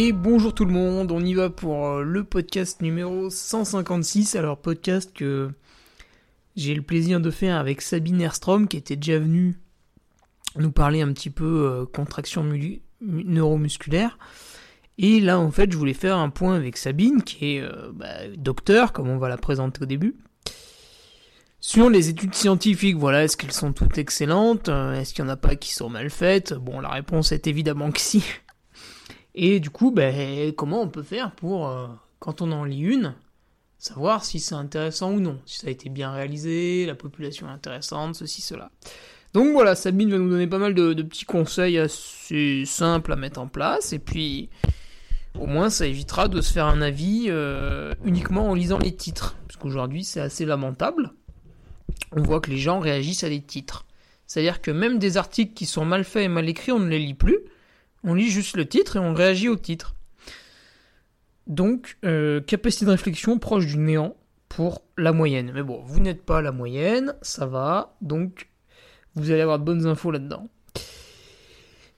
Bonjour tout le monde, on y va pour euh, le podcast numéro 156. Alors podcast que j'ai le plaisir de faire avec Sabine Erstrom qui était déjà venue nous parler un petit peu euh, contraction neuromusculaire. Et là en fait je voulais faire un point avec Sabine qui est euh, bah, docteur comme on va la présenter au début. Sur les études scientifiques, voilà, est-ce qu'elles sont toutes excellentes? Est-ce qu'il n'y en a pas qui sont mal faites? Bon, la réponse est évidemment que si. Et du coup, ben, comment on peut faire pour, euh, quand on en lit une, savoir si c'est intéressant ou non, si ça a été bien réalisé, la population est intéressante, ceci, cela. Donc voilà, Sabine va nous donner pas mal de, petits conseils assez simples à mettre en place, et puis au moins ça évitera de se faire un avis euh, uniquement en lisant les titres, parce qu'aujourd'hui c'est assez lamentable. On voit que les gens réagissent à des titres. C'est-à-dire que même des articles qui sont mal faits et mal écrits, on ne les lit plus, on lit juste le titre et on réagit au titre. Donc, euh, capacité de réflexion proche du néant pour la moyenne. Mais bon, vous n'êtes pas la moyenne, ça va, donc vous allez avoir de bonnes infos là-dedans.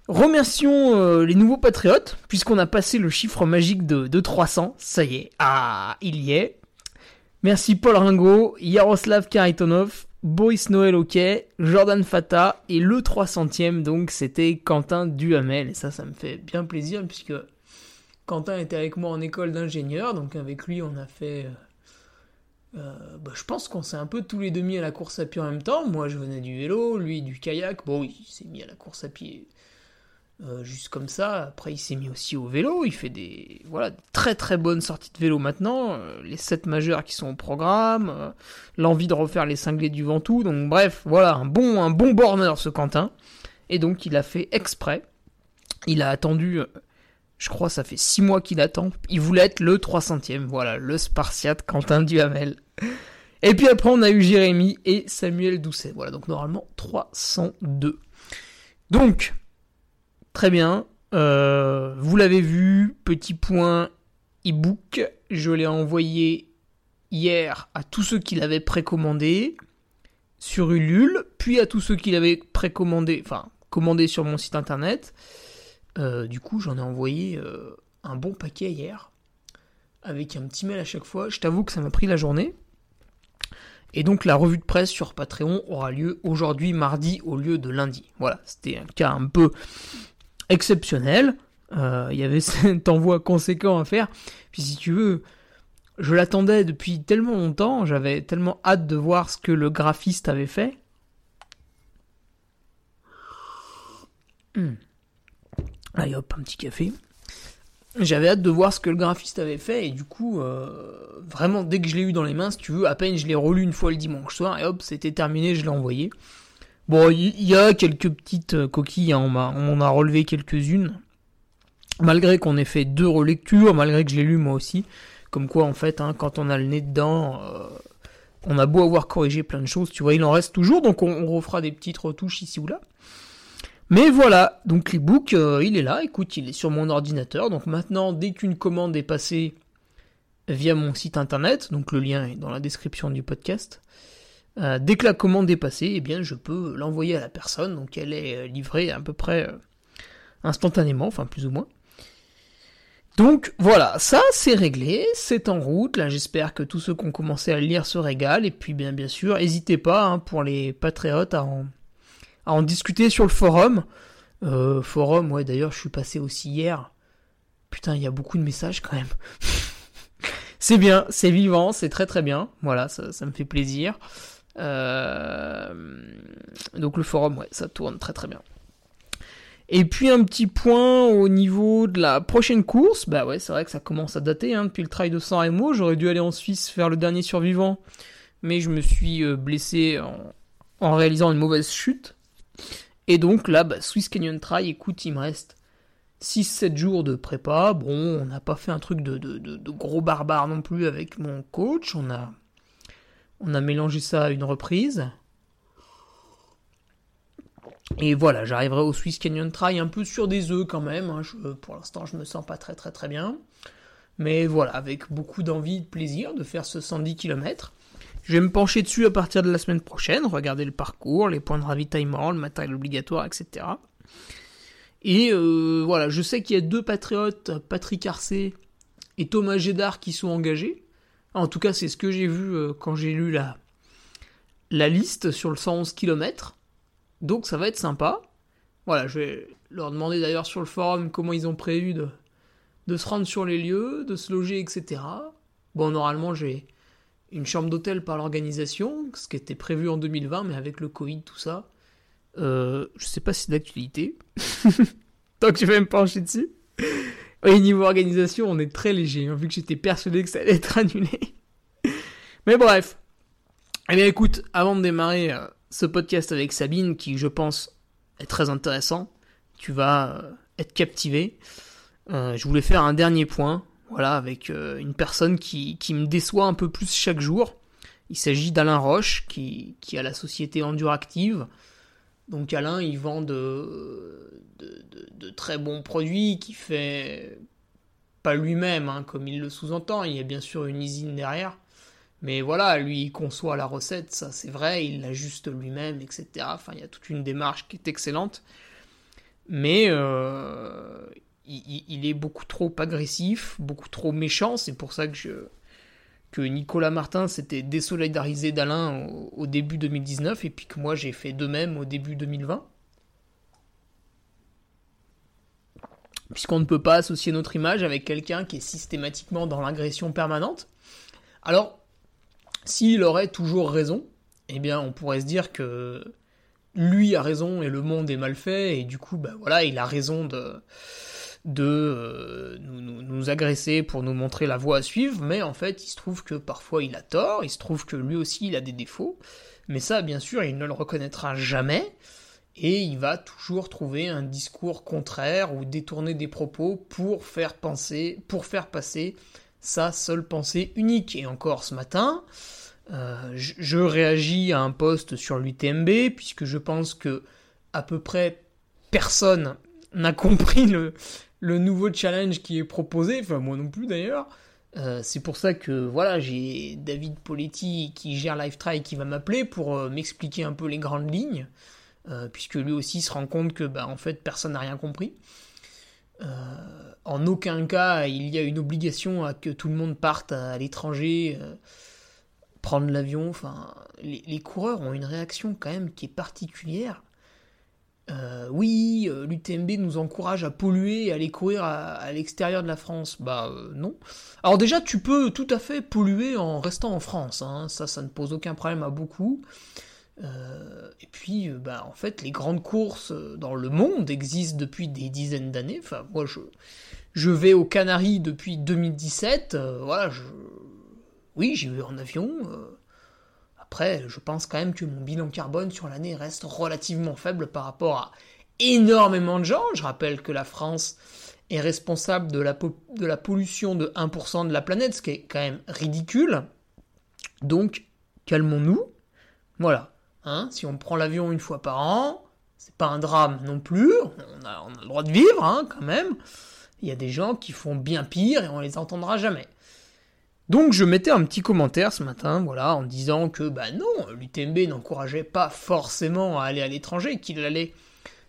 Remercions euh, les nouveaux patriotes, puisqu'on a passé le chiffre magique de, de 300. Ça y est, ah, il y est. Merci Paul Ringo, Yaroslav Karitonov, Boris Noël ok, Jordan Fata et le 300ème donc c'était Quentin Duhamel. Et ça ça me fait bien plaisir puisque Quentin était avec moi en école d'ingénieur. Donc avec lui on a fait euh, euh, bah, je pense qu'on s'est un peu tous les demi à la course à pied en même temps. Moi je venais du vélo lui du kayak. Bon il s'est mis à la course à pied euh, juste comme ça. Après, il s'est mis aussi au vélo. Il fait des voilà très très bonnes sorties de vélo maintenant. Euh, les 7 majeurs qui sont au programme. Euh, l'envie de refaire les cinglés du Ventoux. Donc bref, voilà un bon un bon borner ce Quentin. Et donc il a fait exprès. Il a attendu. Je crois ça fait 6 mois qu'il attend. Il voulait être le 300ème. Voilà, le Spartiate Quentin Duhamel. Et puis après, on a eu Jérémy et Samuel Doucet. Voilà, donc normalement 302. Donc, Très bien. Euh, vous l'avez vu, petit point e-book. Je l'ai envoyé hier à tous ceux qui l'avaient précommandé sur Ulule, puis à tous ceux qui l'avaient précommandé, enfin commandé sur mon site internet. Euh, du coup, j'en ai envoyé euh, un bon paquet hier, avec un petit mail à chaque fois. Je t'avoue que ça m'a pris la journée. Et donc la revue de presse sur Patreon aura lieu aujourd'hui mardi au lieu de lundi. Voilà, c'était un cas un peu exceptionnel. Euh, il y avait cet envoi conséquent à faire. Puis si tu veux, je l'attendais depuis tellement longtemps, j'avais tellement hâte de voir ce que le graphiste avait fait. Hmm. Allez hop, un petit café. J'avais hâte de voir ce que le graphiste avait fait et du coup, euh, vraiment dès que je l'ai eu dans les mains, si tu veux, à peine je l'ai relu une fois le dimanche soir et hop, c'était terminé, je l'ai envoyé. Bon, il y, a quelques petites euh, coquilles, hein, on, a, a relevé quelques-unes. Malgré qu'on ait fait deux relectures, malgré que je l'ai lu moi aussi. Comme quoi, en fait, hein, quand on a le nez dedans, euh, on a beau avoir corrigé plein de choses, tu vois, il en reste toujours, donc on, refera des petites retouches ici ou là. Mais voilà, donc l'ebook, euh, il est là, écoute, il est sur mon ordinateur, donc maintenant, dès qu'une commande est passée via mon site internet, donc le lien est dans la description du podcast, Euh, dès que la commande est passée, eh bien, je peux l'envoyer à la personne, donc elle est euh, livrée à peu près euh, instantanément, enfin plus ou moins. Donc voilà, ça c'est réglé, c'est en route. Là, j'espère que tous ceux qui ont commencé à le lire se régalent. Et puis bien, bien sûr, n'hésitez pas hein, pour les patriotes à en, à en discuter sur le forum. forum, ouais. D'ailleurs, je suis passé aussi hier. Putain, il y a beaucoup de messages quand même. c'est bien, c'est vivant, c'est très très bien. Voilà, ça, ça me fait plaisir. Euh, donc le forum, ouais, ça tourne très très bien. Et puis un petit point au niveau de la prochaine course, bah ouais, c'est vrai que ça commence à dater hein, depuis le trail de San Remo. J'aurais dû aller en Suisse faire le dernier survivant, mais je me suis euh, blessé en, réalisant une mauvaise chute. Et donc là, bah, Swiss Canyon Trail, écoute, il me reste 6-7 jours de prépa. Bon, on n'a pas fait un truc de, de, de, gros barbare non plus avec mon coach. On a on a mélangé ça à une reprise. Et voilà, j'arriverai au Swiss Canyon Trail un peu sur des œufs quand même. Hein. pour l'instant, je me sens pas très très très bien. Mais voilà, avec beaucoup d'envie de plaisir de faire ce 110 km. Je vais me pencher dessus à partir de la semaine prochaine, regarder le parcours, les points de ravitaillement, le matériel obligatoire, etc. Et euh, voilà, je sais qu'il y a deux patriotes, Patrick Arcé et Thomas Gédard, qui sont engagés. En tout cas, c'est ce que j'ai vu euh, quand j'ai lu la, la liste sur le 111 km. Donc ça va être sympa. Voilà, je vais leur demander d'ailleurs sur le forum comment ils ont prévu de, se rendre sur les lieux, de se loger, etc. Bon, normalement, j'ai une chambre d'hôtel par l'organisation, ce qui était prévu en 2020, mais avec le Covid, tout ça, euh, je sais pas si c'est d'actualité. Donc je vais me pencher dessus. Oui, niveau organisation, on est très léger, hein, vu que j'étais persuadé que ça allait être annulé. Mais bref. Eh bien écoute, avant de démarrer euh, ce podcast avec Sabine, qui je pense est très intéressant, tu vas euh, être captivé. Euh, je voulais faire un dernier point, voilà, avec une personne qui, qui, me déçoit un peu plus chaque jour. Il s'agit d'Alain Roche, qui, qui a la société Enduractive. Donc Alain, il vend de, très bons produits qui fait pas lui-même, hein, comme il le sous-entend, il y a bien sûr une usine derrière. Mais voilà, lui, il conçoit la recette, ça c'est vrai, il l'ajuste lui-même, etc. Enfin, il y a toute une démarche qui est excellente. Mais euh, il, est beaucoup trop agressif, beaucoup trop méchant, c'est pour ça que, je, que Nicolas Martin s'était désolidarisé d'Alain au, début 2019, et puis que moi j'ai fait de même au début 2020. puisqu'on ne peut pas associer notre image avec quelqu'un qui est systématiquement dans l'agression permanente. Alors, s'il aurait toujours raison, eh bien, on pourrait se dire que lui a raison et le monde est mal fait, et du coup, ben voilà, il a raison de, de euh, nous, agresser pour nous montrer la voie à suivre, mais en fait, il se trouve que parfois il a tort, il se trouve que lui aussi il a des défauts, mais ça, bien sûr, il ne le reconnaîtra jamais, et il va toujours trouver un discours contraire ou détourner des propos pour faire penser, pour faire passer sa seule pensée unique. Et encore ce matin, euh, je, réagis à un post sur l'UTMB puisque je pense que à peu près personne n'a compris le, le nouveau challenge qui est proposé, enfin moi non plus d'ailleurs. Euh, c'est pour ça que voilà, j'ai David Poletti qui gère Lifetry qui va m'appeler pour euh, m'expliquer un peu les grandes lignes. Euh, puisque lui aussi se rend compte que bah, en fait personne n'a rien compris. En aucun cas il y a une obligation à que tout le monde parte à, l'étranger, prendre l'avion. Enfin, les, coureurs ont une réaction quand même qui est particulière. Oui, l'UTMB nous encourage à polluer et à aller courir à, l'extérieur de la France. Bah non. Alors déjà, tu peux tout à fait polluer en restant en France. Hein. Ça, ça ne pose aucun problème à beaucoup. Euh, et puis, euh, bah, en fait, les grandes courses euh, dans le monde existent depuis des dizaines d'années. Enfin, moi, je, je vais aux Canaries depuis 2017. voilà, oui, j'ai eu en avion. Après, je pense quand même que mon bilan carbone sur l'année reste relativement faible par rapport à énormément de gens. Je rappelle que la France est responsable de la, de la pollution de 1% de la planète, ce qui est quand même ridicule. Donc, calmons-nous. Voilà. Hein, si on prend l'avion une fois par an, c'est pas un drame non plus. On a, le droit de vivre, hein, quand même. Il y a des gens qui font bien pire et on les entendra jamais. Donc je mettais un petit commentaire ce matin, voilà, en disant que bah non, l'UTMB n'encourageait pas forcément à aller à l'étranger, qu'il allait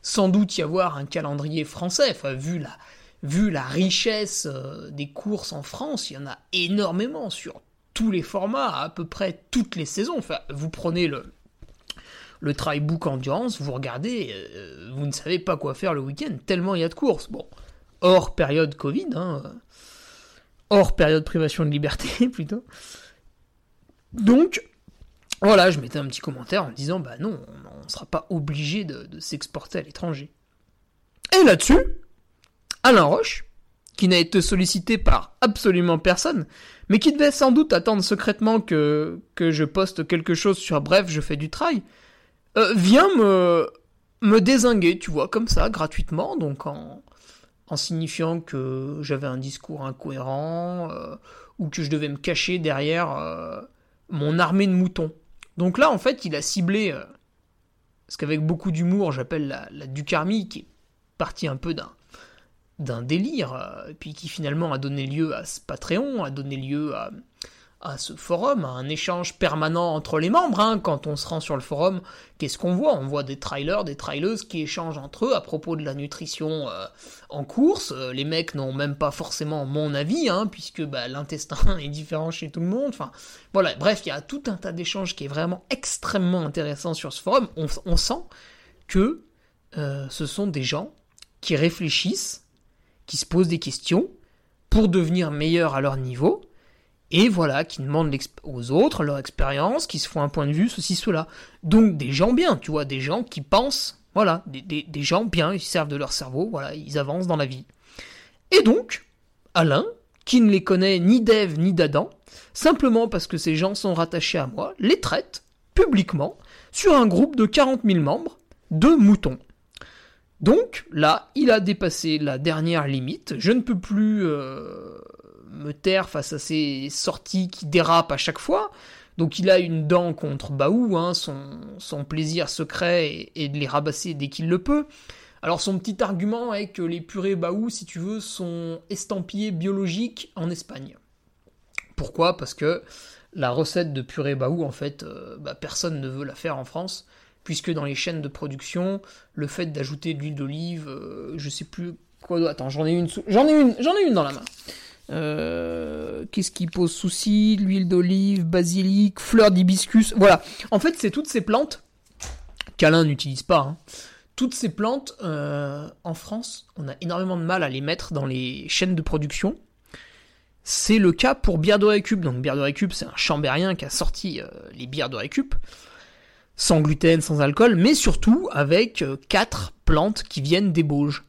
sans doute y avoir un calendrier français, enfin vu la, vu la richesse euh, des courses en France, il y en a énormément sur tous les formats, à peu près toutes les saisons. Vous prenez le, le Book Endurance, vous regardez, euh, vous ne savez pas quoi faire le week-end, tellement il y a de courses. Bon, hors période Covid, hein, hors période privation de liberté plutôt. Donc, voilà, je mettais un petit commentaire en disant, bah non, on ne sera pas obligé de, s'exporter à l'étranger. Et là-dessus, Alain Roche, qui n'a été sollicité par absolument personne, mais qui devait sans doute attendre secrètement que, que je poste quelque chose sur Bref, je fais du trail, euh, vient me, me désinguer, tu vois, comme ça, gratuitement, donc en, en signifiant que j'avais un discours incohérent euh, ou que je devais me cacher derrière euh, mon armée de moutons. Donc là, en fait, il a ciblé euh, ce qu'avec beaucoup d'humour j'appelle la, la Ducarmie, qui est partie un peu d'un d'un délire, puis qui finalement a donné lieu à ce Patreon, a donné lieu à, à ce forum, à un échange permanent entre les membres. Hein. Quand on se rend sur le forum, qu'est-ce qu'on voit? On voit des trailers, des traileuses qui échangent entre eux à propos de la nutrition euh, en course. Euh, les mecs n'ont même pas forcément mon avis, hein, puisque bah, l'intestin est différent chez tout le monde. Voilà. Bref, il y a tout un tas d'échanges qui est vraiment extrêmement intéressant sur ce forum. On, sent que euh, ce sont des gens qui réfléchissent, qui se posent des questions pour devenir meilleurs à leur niveau et voilà, qui demandent aux autres leur expérience, qui se font un point de vue, ceci, cela. Donc des gens bien, tu vois, des gens qui pensent, voilà, des, gens bien, ils servent de leur cerveau, voilà, ils avancent dans la vie. Et donc, Alain, qui ne les connaît ni d'Ève ni d'Adam, simplement parce que ces gens sont rattachés à moi, les traite, publiquement, sur un groupe de 40 000 membres, de moutons. Donc là, il a dépassé la dernière limite. Je ne peux plus euh, me taire face à ces sorties qui dérapent à chaque fois. Donc il a une dent contre Baou, hein, son, plaisir secret est, de les rabasser dès qu'il le peut. Alors son petit argument est que les purées Baou, si tu veux, sont estampillées biologiques en Espagne. Pourquoi? Parce que la recette de purée Baou, en fait, euh, bah, personne ne veut la faire en France, puisque dans les chaînes de production, le fait d'ajouter de l'huile d'olive, euh, je sais plus quoi. Attends, j'en ai une, j'en ai une, j'en ai une dans la main. Euh, qu'est-ce qui pose souci? L'huile d'olive, basilic, fleurs d'hibiscus. Voilà. En fait, c'est toutes ces plantes qu'Alain n'utilise pas. Hein. Toutes ces plantes, euh, en France, on a énormément de mal à les mettre dans les chaînes de production. C'est le cas pour Bière de Récup. Donc Bière de Récup, c'est un chambérien qui a sorti euh, les bières de Récup. Sans gluten, sans alcool, mais surtout avec quatre plantes qui viennent des Bauges.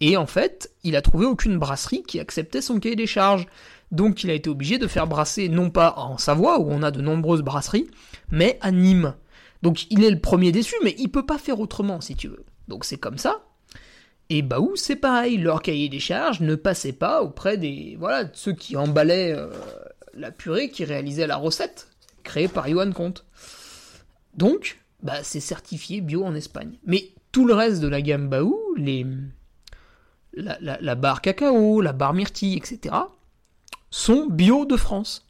Et en fait, il a trouvé aucune brasserie qui acceptait son cahier des charges. Donc il a été obligé de faire brasser non pas en Savoie, où on a de nombreuses brasseries, mais à Nîmes. Donc il est le premier déçu, mais il peut pas faire autrement si tu veux. Donc c'est comme ça. Et Baou, c'est pareil, leur cahier des charges ne passait pas auprès des voilà ceux qui emballaient euh, la purée, qui réalisaient la recette créée par Johan Comte. Donc, bah c'est certifié bio en Espagne. Mais tout le reste de la gamme Baou, les la, barre cacao, la barre myrtille, etc., sont bio de France.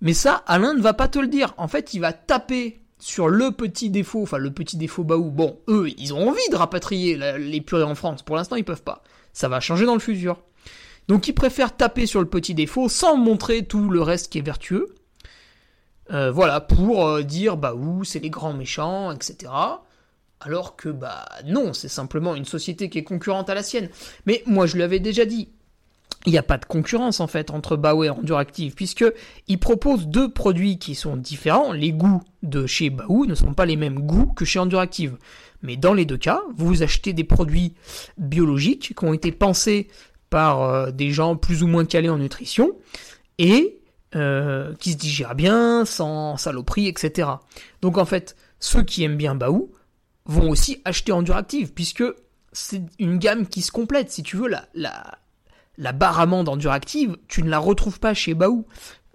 Mais ça, Alain ne va pas te le dire. En fait, il va taper sur le petit défaut, enfin le petit défaut Baou. Bon, eux, ils ont envie de rapatrier les purées en France. Pour l'instant, ils peuvent pas. Ça va changer dans le futur. Donc, ils préfèrent taper sur le petit défaut sans montrer tout le reste qui est vertueux. Euh, voilà, pour euh, dire Baou, c'est les grands méchants, etc alors que bah non, c'est simplement une société qui est concurrente à la sienne. Mais moi je lui avais déjà dit, il n'y a pas de concurrence en fait entre Baou et Enduractive, puisque ils proposent deux produits qui sont différents. Les goûts de chez Baou ne sont pas les mêmes goûts que chez Enduractive. Mais dans les deux cas, vous achetez des produits biologiques qui ont été pensés par euh, des gens plus ou moins calés en nutrition et euh, qui se digèrent bien, sans saloperie, etc. Donc en fait, ceux qui aiment bien Baou vont aussi acheter Enduractive, puisque c'est une gamme qui se complète. Si tu veux, la, la, la barre amande Enduractive, tu ne la retrouves pas chez Baou.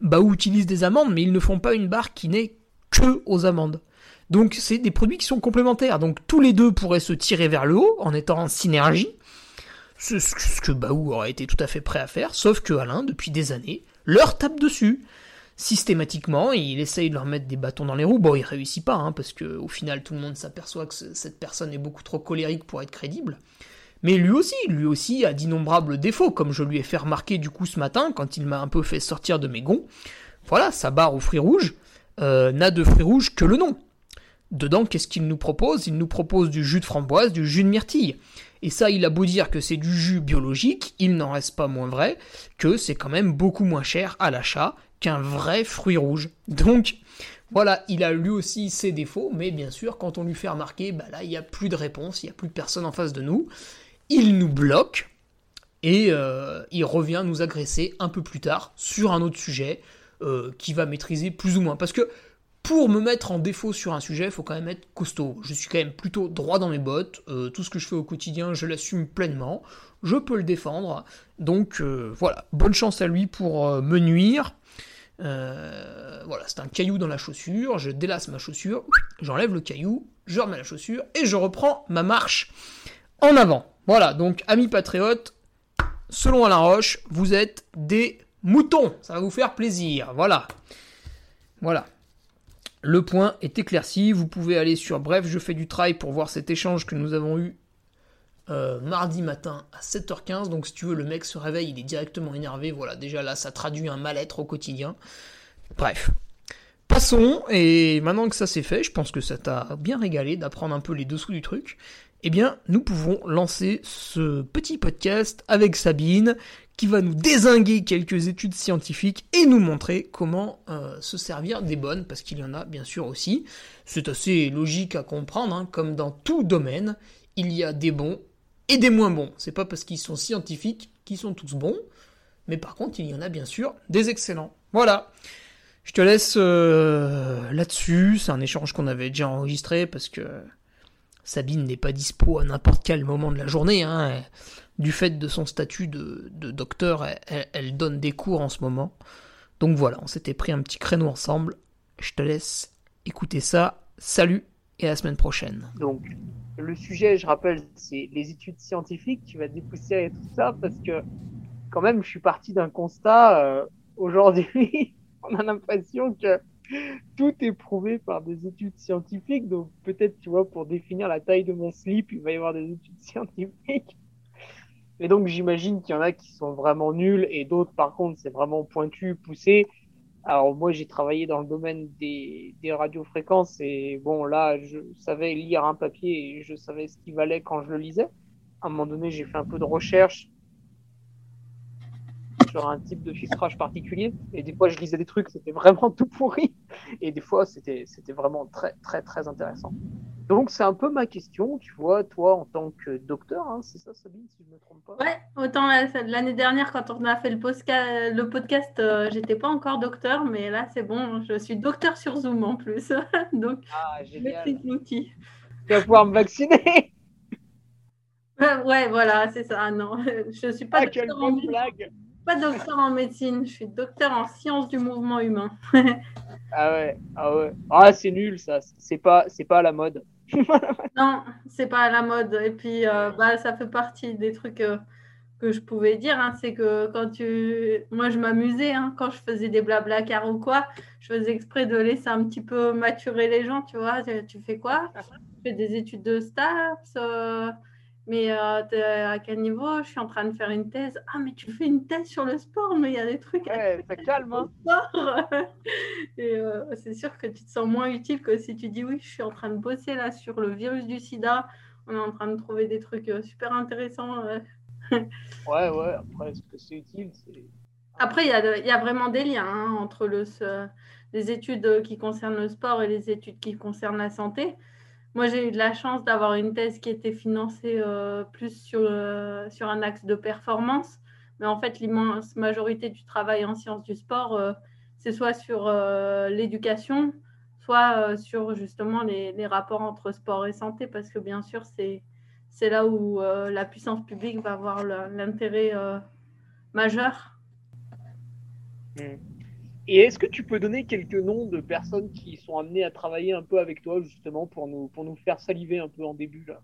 Baou utilise des amandes, mais ils ne font pas une barre qui n'est que aux amandes. Donc c'est des produits qui sont complémentaires. Donc tous les deux pourraient se tirer vers le haut en étant en synergie. Ce, que Baou aurait été tout à fait prêt à faire, sauf que Alain, depuis des années, leur tape dessus. Systématiquement, il essaye de leur mettre des bâtons dans les roues. Bon, il réussit pas, hein, parce que au final, tout le monde s'aperçoit que cette personne est beaucoup trop colérique pour être crédible. Mais lui aussi, lui aussi a d'innombrables défauts, comme je lui ai fait remarquer du coup ce matin, quand il m'a un peu fait sortir de mes gonds. Voilà, sa barre aux fruits rouges euh, n'a de fruits rouges que le nom. Dedans, qu'est-ce qu'il nous propose? Il nous propose du jus de framboise, du jus de myrtille. Et ça, il a beau dire que c'est du jus biologique, il n'en reste pas moins vrai que c'est quand même beaucoup moins cher à l'achat qu'un vrai fruit rouge. Donc, voilà, il a lui aussi ses défauts, mais bien sûr, quand on lui fait remarquer, bah là, il n'y a plus de réponse, il n'y a plus de personne en face de nous. Il nous bloque et euh, il revient nous agresser un peu plus tard sur un autre sujet euh, qui va maîtriser plus ou moins. Parce que pour me mettre en défaut sur un sujet, il faut quand même être costaud. Je suis quand même plutôt droit dans mes bottes. Euh, tout ce que je fais au quotidien, je l'assume pleinement. Je peux le défendre. Donc voilà, bonne chance à lui pour me nuire. Voilà, c'est un caillou dans la chaussure. Je délasse ma chaussure, j'enlève le caillou, je remets la chaussure et je reprends ma marche en avant. Voilà, donc amis patriotes, selon Alain Roche, vous êtes des moutons. Ça va vous faire plaisir. Voilà. Voilà. Le point est éclairci. Vous pouvez aller sur Bref, je fais du trail pour voir cet échange que nous avons eu euh, mardi matin à 7h15. Donc si tu veux, le mec se réveille, il est directement énervé. Voilà, déjà là, ça traduit un mal-être au quotidien. Bref. Passons, et maintenant que ça c'est fait, je pense que ça t'a bien régalé d'apprendre un peu les dessous du truc eh bien, nous pouvons lancer ce petit podcast avec Sabine qui va nous désinguer quelques études scientifiques et nous montrer comment euh, se servir des bonnes, parce qu'il y en a bien sûr aussi. C'est assez logique à comprendre, hein, comme dans tout domaine, il y a des bons et des moins bons. C'est pas parce qu'ils sont scientifiques qu'ils sont tous bons, mais par contre, il y en a bien sûr des excellents. Voilà. Je te laisse euh, là-dessus. C'est un échange qu'on avait déjà enregistré parce que Sabine n'est pas dispo à n'importe quel moment de la journée. Hein. Du fait de son statut de, docteur, elle, donne des cours en ce moment. Donc voilà, on s'était pris un petit créneau ensemble. Je te laisse écouter ça. Salut et la semaine prochaine. Donc le sujet, je rappelle, c'est les études scientifiques. Tu vas dépoussiérer tout ça parce que quand même, je suis parti d'un constat. Euh, aujourd'hui, on a l'impression que tout est prouvé par des études scientifiques. Donc peut-être, tu vois, pour définir la taille de mon slip, il va y avoir des études scientifiques. Et donc j'imagine qu'il y en a qui sont vraiment nuls et d'autres, par contre, c'est vraiment pointu, poussé. Alors moi, j'ai travaillé dans le domaine des, des radiofréquences et bon, là, je savais lire un papier et je savais ce qu'il valait quand je le lisais. À un moment donné, j'ai fait un peu de recherche sur un type de filtrage particulier. Et des fois, je lisais des trucs, c'était vraiment tout pourri. Et des fois, c'était, c'était vraiment très, très, très intéressant. Donc, c'est un peu ma question, tu vois, toi, en tant que docteur, hein, c'est ça, Sabine, si je ne me trompe pas? Ouais, autant l'année dernière, quand on a fait le, podcast, le podcast, euh, j'étais pas encore docteur, mais là, c'est bon, je suis docteur sur Zoom en plus. Donc, ah, je maîtrise l'outil. Tu vas pouvoir me vacciner Ouais, voilà, c'est ça. Non, je suis pas ah, docteur en blague pas docteur en médecine, je suis docteur en sciences du mouvement humain. ah ouais, ah ouais. Ah, c'est nul ça, c'est pas, c'est pas à la mode. Non, c'est pas à la mode. Et puis, euh, bah, ça fait partie des trucs euh, que je pouvais dire. Hein. c'est que quand tu. Moi, je m'amusais hein, quand je faisais des blabla car ou quoi. Je faisais exprès de laisser un petit peu maturer les gens, tu vois. Tu, fais quoi? Je fais des études de STAPS. Euh, mais euh, à quel niveau? Je suis en train de faire une thèse. Ah, mais tu fais une thèse sur le sport, mais il y a des trucs. Ouais, ça calme. Hein. Et euh, c'est sûr que tu te sens moins utile que si tu dis oui, je suis en train de bosser là sur le virus du sida. On est en train de trouver des trucs euh, super intéressants. ouais, ouais, après, est-ce que c'est utile? Après, il y, a, y a vraiment des liens hein, entre le, les études qui concernent le sport et les études qui concernent la santé. Moi, j'ai eu de la chance d'avoir une thèse qui était financée euh, plus sur, euh, sur un axe de performance. Mais en fait, l'immense majorité du travail en sciences du sport, euh, c'est soit sur l'éducation, soit sur justement les, les, rapports entre sport et santé, parce que bien sûr, c'est, là où la puissance publique va avoir l'intérêt majeur. Mmh. Et est-ce que tu peux donner quelques noms de personnes qui sont amenées à travailler un peu avec toi, justement, pour nous, pour nous faire saliver un peu en début là?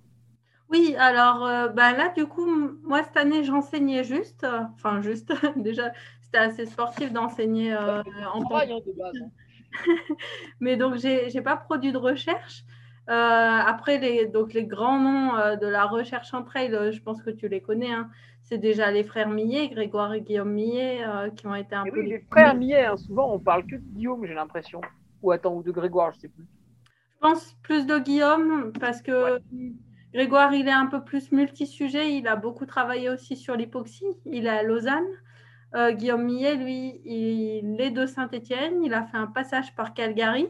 Oui, alors euh, bah là, du coup, moi, cette année, j'enseignais juste, enfin, juste, déjà, c'était assez sportif d'enseigner euh, en Travail, hein, de base. hein. mais donc j'ai j'ai pas produit de recherche. Euh, après les donc les grands noms euh, de la recherche en trail, euh, je pense que tu les connais. hein. C'est déjà les frères Millet, Grégoire et Guillaume Millet, qui ont été un Et peu oui, les frères Millet, hein, souvent on parle que de Guillaume, j'ai l'impression. Ou attends, ou de Grégoire, je sais plus. Je pense plus de Guillaume parce que Grégoire, il est un peu plus multi-sujet. Il a beaucoup travaillé aussi sur l'hypoxie. Il est à Lausanne. Euh, Guillaume Millet, lui, il est de Saint-Étienne. Il a fait un passage par Calgary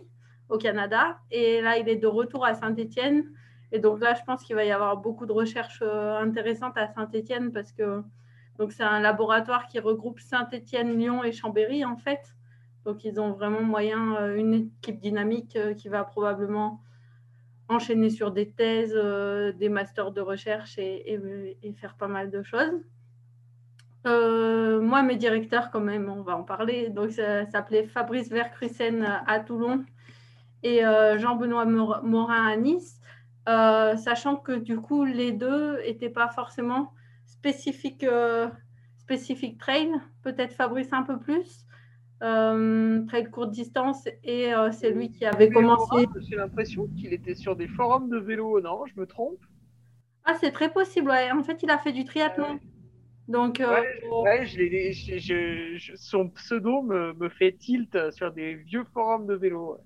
au Canada. Et là, il est de retour à Saint-Étienne. Et donc là, je pense qu'il va y avoir beaucoup de recherches euh, intéressantes à Saint-Étienne parce que c'est un laboratoire qui regroupe Saint-Étienne, Lyon et Chambéry en fait. Donc ils ont vraiment moyen, euh, une équipe dynamique euh, qui va probablement enchaîner sur des thèses, des masters de recherche et, faire pas mal de choses. Moi, mes directeurs, quand même, on va en parler. Donc, ça s'appelait Fabrice Vercrussen à Toulon et euh, Jean-Benoît Mor- Morin à Nice, Euh, sachant que du coup, les deux n'étaient pas forcément spécifiques, euh, spécifiques trail. Peut-être Fabrice un peu plus. Euh, trail courte distance et euh, c'est lui qui avait commencé. J'ai l'impression qu'il était sur des forums de vélo, non Je me trompe? Ah, c'est très possible. ouais. En fait, il a fait du triathlon. Donc, euh, Ouais, je- je- je- son pseudo me, me fait tilt sur des vieux forums de vélo.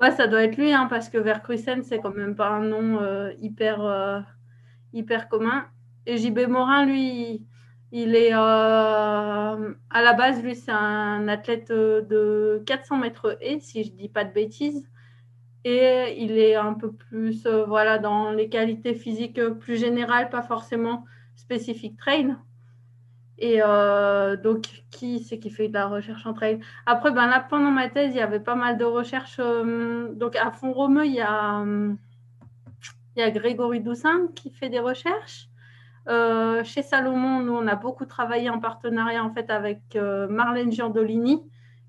Ouais. ça doit être lui, hein, parce que Vercruisen, c'est quand même pas un nom euh, hyper, euh, hyper commun. Et JB Morin, lui, il est euh, à la base, lui, c'est un athlète de 400 mètres et, si je dis pas de bêtises. Et il est un peu plus voilà, dans les qualités physiques plus générales, pas forcément spécifiques trail. Et euh, donc, qui c'est qui fait de la recherche en trail? Après, ben là, pendant ma thèse, il y avait pas mal de recherches. euh, donc, à Font-Romeu, il y a, a Grégory Doussin qui fait des recherches. Euh, chez Salomon, nous, on a beaucoup travaillé en partenariat en fait avec Marlène Giandolini,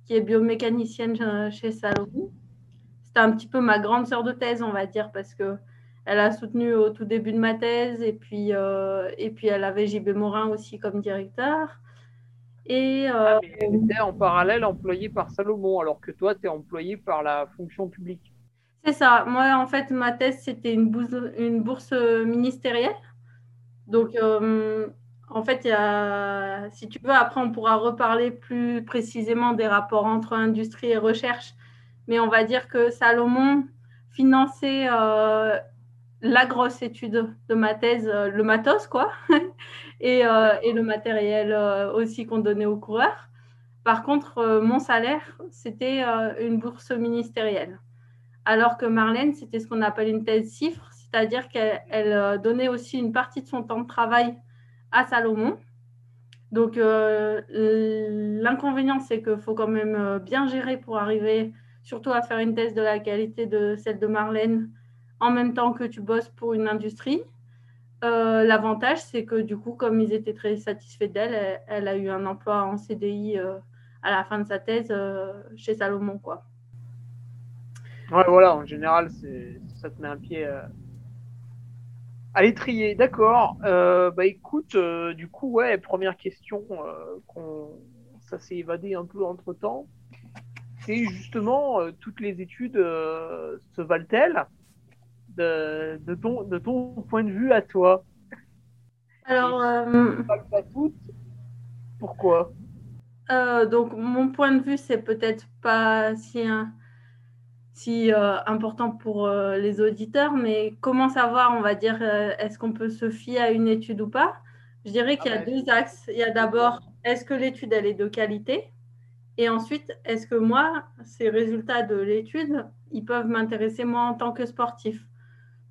qui est biomécanicienne chez Salomon. C'était un petit peu ma grande sœur de thèse, on va dire, parce que elle a soutenu au tout début de ma thèse et puis, euh, et puis elle avait JB Morin aussi comme directeur. Et euh, Ah, mais elle était en parallèle employée par Salomon, alors que toi, tu es employé par la fonction publique. C'est ça. Moi, en fait, ma thèse, c'était une bourse, une bourse ministérielle. Donc, euh, en fait, il y a, si tu veux, après, on pourra reparler plus précisément des rapports entre industrie et recherche. Mais on va dire que Salomon finançait euh, la grosse étude de ma thèse, euh, le matos, quoi, et, euh, et le matériel euh, aussi qu'on donnait aux coureurs. Par contre, mon salaire, c'était une bourse ministérielle alors que Marlène, c'était ce qu'on appelle une thèse cifre, c'est-à-dire qu'elle elle, donnait aussi une partie de son temps de travail à Salomon. Donc, l'inconvénient, c'est qu'il faut quand même bien gérer pour arriver surtout à faire une thèse de la qualité de celle de Marlène en même temps que tu bosses pour une industrie. Euh, L'avantage, c'est que du coup, comme ils étaient très satisfaits d'elle, elle, a eu un emploi en CDI euh, à la fin de sa thèse euh, chez Salomon, quoi. Ouais, voilà, en général, ça te met un pied à l'étrier. D'accord. Bah écoute, du coup, ouais, première question, qu'on ça s'est évadé un peu entre temps. C'est justement toutes les études se valent-elles? De, de, ton, de ton point de vue à toi. Alors, euh, Pas, toutes. Pourquoi? Euh, donc, mon point de vue, c'est peut-être pas si, hein, si euh, important pour les auditeurs, mais comment savoir, on va dire, est-ce qu'on peut se fier à une étude ou pas? Je dirais qu'il y a Ah deux axes. Il y a d'abord, est-ce que l'étude, elle est de qualité? Et ensuite, est-ce que moi, ces résultats de l'étude, ils peuvent m'intéresser moi en tant que sportif?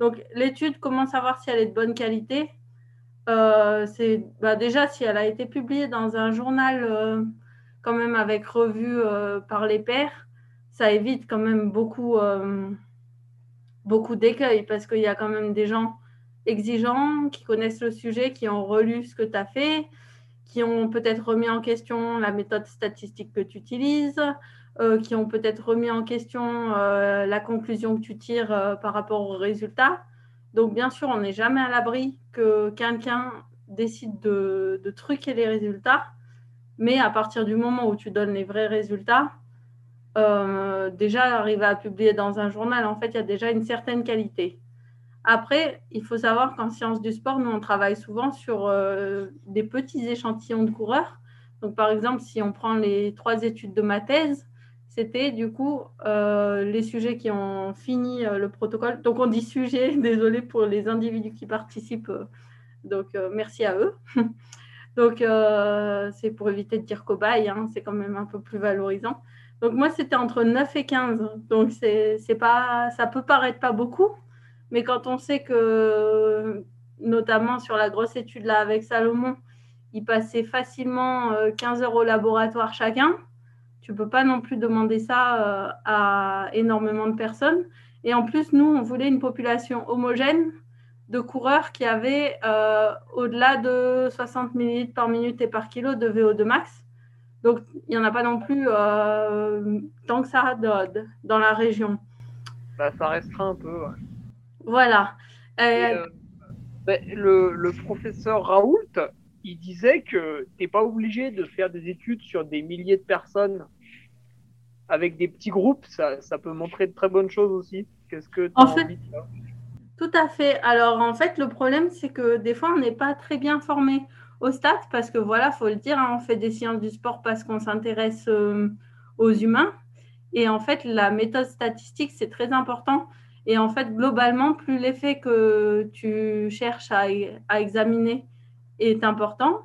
Donc, l'étude, comment savoir si elle est de bonne qualité. Euh, c'est bah, déjà si elle a été publiée dans un journal euh, quand même avec revue euh, par les pairs, ça évite quand même beaucoup, beaucoup d'écueils parce qu'il y a quand même des gens exigeants qui connaissent le sujet, qui ont relu ce que tu as fait, qui ont peut-être remis en question la méthode statistique que tu utilises, euh, qui ont peut-être remis en question euh, la conclusion que tu tires euh, par rapport aux résultats. Donc, bien sûr, on n'est jamais à l'abri que quelqu'un décide de, de truquer les résultats. Mais à partir du moment où tu donnes les vrais résultats, déjà arriver à publier dans un journal, en fait, il y a déjà une certaine qualité. Après, il faut savoir qu'en sciences du sport, nous, on travaille souvent sur des petits échantillons de coureurs. Donc, par exemple, si on prend les trois études de ma thèse, c'était du coup euh, les sujets qui ont fini le protocole. Donc, on dit sujet, désolé pour les individus qui participent. donc, merci à eux. donc, c'est pour éviter de dire cobaye, hein, c'est quand même un peu plus valorisant. Donc moi, c'était entre 9 et 15. Donc c'est, pas, ça peut paraître pas beaucoup, mais quand on sait que, notamment sur la grosse étude là avec Salomon, ils passaient facilement 15 euh, heures au laboratoire chacun, tu peux pas non plus demander ça euh, à énormément de personnes. Et en plus, nous, on voulait une population homogène de coureurs qui avaient euh, au-delà de 60 ml par minute et par kilo de VO2 max. Donc, il n'y en a pas non plus euh, tant que ça dans la région. Bah, ça restera un peu. Voilà. Euh, bah, le, professeur Raoult, il disait que tu n'es pas obligé de faire des études sur des milliers de personnes. Avec des petits groupes, ça, ça peut montrer de très bonnes choses aussi. Qu'est-ce que tu as envie de Tout à fait. Alors, en fait, le problème, c'est que des fois, on n'est pas très bien formé au stade parce que voilà, faut le dire, hein, on fait des sciences du sport parce qu'on s'intéresse euh, aux humains. Et en fait, la méthode statistique, c'est très important. Et en fait, globalement, plus l'effet que tu cherches à, à, examiner est important,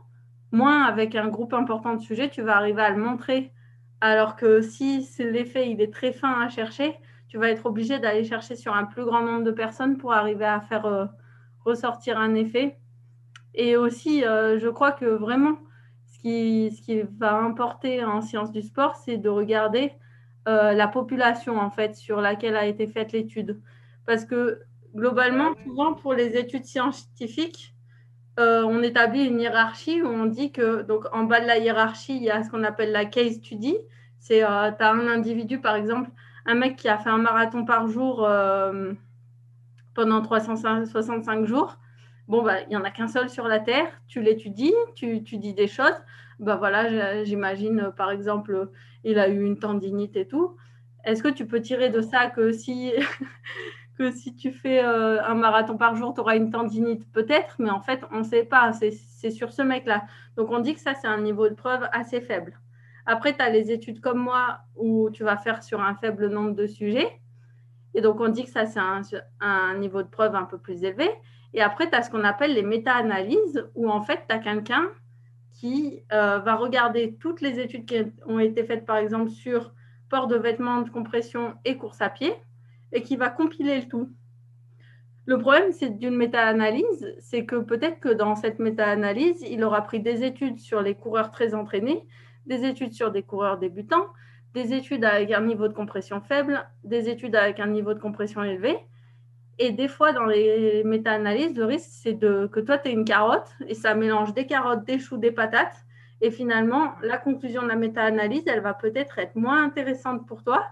moins avec un groupe important de sujets, tu vas arriver à le montrer. Alors que si l'effet il est très fin à chercher, tu vas être obligé d'aller chercher sur un plus grand nombre de personnes pour arriver à faire euh, ressortir un effet. Et aussi, euh, je crois que vraiment, ce qui, ce qui, va importer en sciences du sport, c'est de regarder euh, la population, en fait, sur laquelle a été faite l'étude. Parce que globalement, souvent, pour les études scientifiques, euh, on établit une hiérarchie où on dit que, donc, en bas de la hiérarchie, il y a ce qu'on appelle la case study. C'est, tu as un individu, par exemple, un mec qui a fait un marathon par jour pendant 365 jours bon, bah, il n'y en a qu'un seul sur la Terre, tu l'étudies, tu, tu, dis des choses. Bah, voilà, j'imagine, par exemple, il a eu une tendinite et tout. Est-ce que tu peux tirer de ça que si, que si tu fais euh, un marathon par jour, tu auras une tendinite Peut-être, mais en fait, on ne sait pas. C'est sur ce mec-là. Donc, on dit que ça, c'est un niveau de preuve assez faible. Après, tu as les études comme moi où tu vas faire sur un faible nombre de sujets. Et donc, on dit que ça, c'est un, niveau de preuve un peu plus élevé. Et après, tu as ce qu'on appelle les méta-analyses, où en fait, tu as quelqu'un qui euh, va regarder toutes les études qui ont été faites, par exemple, sur port de vêtements de compression et course à pied, et qui va compiler le tout. Le problème, c'est d'une méta-analyse, c'est que peut-être que dans cette méta-analyse, il aura pris des études sur les coureurs très entraînés, des études sur des coureurs débutants, des études avec un niveau de compression faible, des études avec un niveau de compression élevé, et des fois, dans les méta-analyses, le risque, c'est que toi, tu es une carotte et ça mélange des carottes, des choux, des patates. Et finalement, la conclusion de la méta-analyse, elle va peut-être être moins intéressante pour toi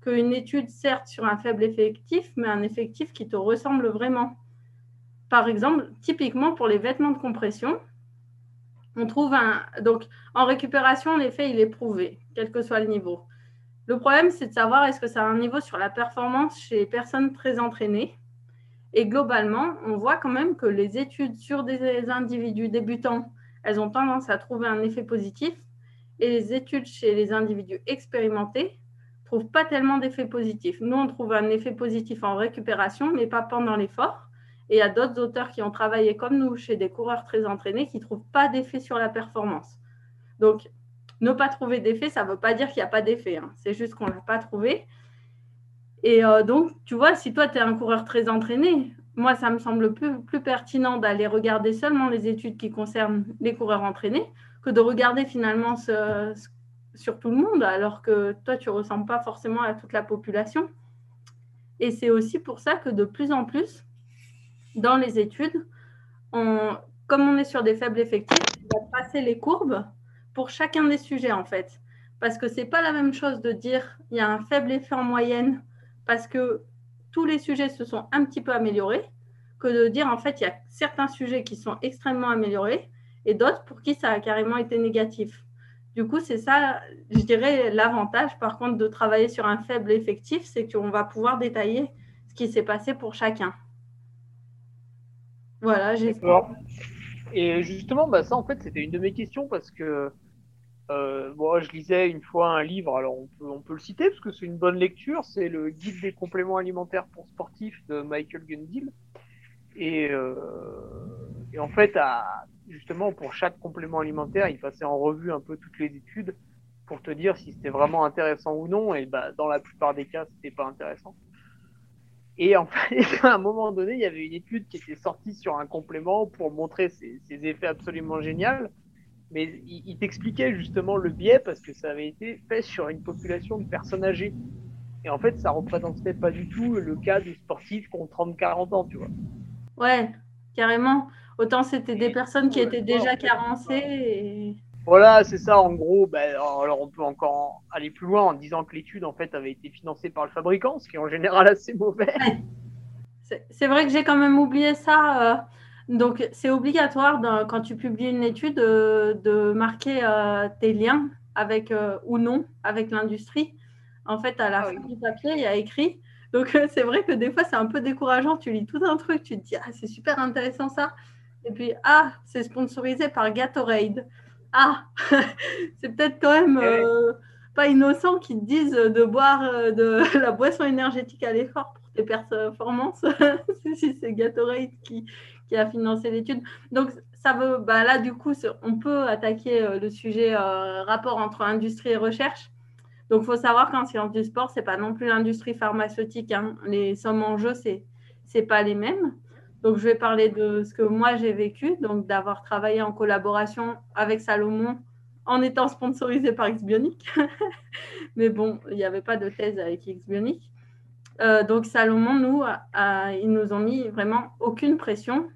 qu'une étude, certes, sur un faible effectif, mais un effectif qui te ressemble vraiment. Par exemple, typiquement pour les vêtements de compression, on trouve un. Donc, en récupération, l'effet, il est prouvé, quel que soit le niveau. Le problème, c'est de savoir est-ce que ça a un niveau sur la performance chez les personnes très entraînées et globalement, on voit quand même que les études sur des individus débutants, elles ont tendance à trouver un effet positif. Et les études chez les individus expérimentés ne trouvent pas tellement d'effet positif. Nous, on trouve un effet positif en récupération, mais pas pendant l'effort. Et il y a d'autres auteurs qui ont travaillé comme nous chez des coureurs très entraînés qui ne trouvent pas d'effet sur la performance. Donc, ne pas trouver d'effet, ça ne veut pas dire qu'il n'y a pas d'effet. Hein. C'est juste qu'on ne l'a pas trouvé. Et euh, donc, tu vois, si toi, tu es un coureur très entraîné, moi, ça me semble plus, plus pertinent d'aller regarder seulement les études qui concernent les coureurs entraînés que de regarder finalement ce, sur tout le monde, alors que toi, tu ne ressembles pas forcément à toute la population. Et c'est aussi pour ça que de plus en plus, dans les études, on, comme on est sur des faibles effectifs, on va passer les courbes pour chacun des sujets, en fait. Parce que ce n'est pas la même chose de dire il y a un faible effet en moyenne parce que tous les sujets se sont un petit peu améliorés, que de dire en fait il y a certains sujets qui sont extrêmement améliorés et d'autres pour qui ça a carrément été négatif. Du coup, c'est ça, je dirais, l'avantage, par contre, de travailler sur un faible effectif, c'est qu'on va pouvoir détailler ce qui s'est passé pour chacun. Voilà, j'ai. Et justement, bah, ça, en fait, c'était une de mes questions parce que euh, moi, je lisais une fois un livre, alors on peut, on peut le citer parce que c'est une bonne lecture, c'est le Guide des compléments alimentaires pour sportifs de Michael Gundil. Et, euh, et en fait, à, justement, pour chaque complément alimentaire, il passait en revue un peu toutes les études pour te dire si c'était vraiment intéressant ou non. Et bah, dans la plupart des cas, c'était pas intéressant. Et en à un moment donné, il y avait une étude qui était sortie sur un complément pour montrer ses, effets absolument géniaux mais il, t'expliquait justement le biais parce que ça avait été fait sur une population de personnes âgées. Et en fait, ça représentait pas du tout le cas des sportifs qui ont 30-40 ans, tu vois. Ouais, carrément. Autant c'était des personnes qui étaient déjà carencées. Voilà, c'est ça. En gros, ben, alors on peut encore aller plus loin en disant que l'étude en fait avait été financée par le fabricant, ce qui est en général assez mauvais. C'est vrai que j'ai quand même oublié ça. Euh, donc, c'est obligatoire quand tu publies une étude de, marquer euh, tes liens avec euh, ou non avec l'industrie. En fait, à la ah fin du papier, il y a écrit. Donc, c'est vrai que des fois, c'est un peu décourageant. Tu lis tout un truc, tu te dis, ah, c'est super intéressant ça. Et puis, ah, c'est sponsorisé par Gatorade. Ah, c'est peut-être quand même euh, pas innocent qu'ils te disent de boire de la boisson énergétique à l'effort pour tes performances. si c'est Gatorade qui, qui a financé l'étude. Donc, ça veut, bah là, du coup, on peut attaquer euh, le sujet euh, rapport entre industrie et recherche. Donc, il faut savoir qu'en sciences du sport, ce n'est pas non plus l'industrie pharmaceutique. Hein. Les sommes en jeu, ce n'est pas les mêmes. Donc, je vais parler de ce que moi, j'ai vécu, donc d'avoir travaillé en collaboration avec Salomon en étant sponsorisé par Xbionic. Mais bon, il n'y avait pas de thèse avec Xbionic. Euh, donc, Salomon, nous, ils nous ont mis vraiment aucune pression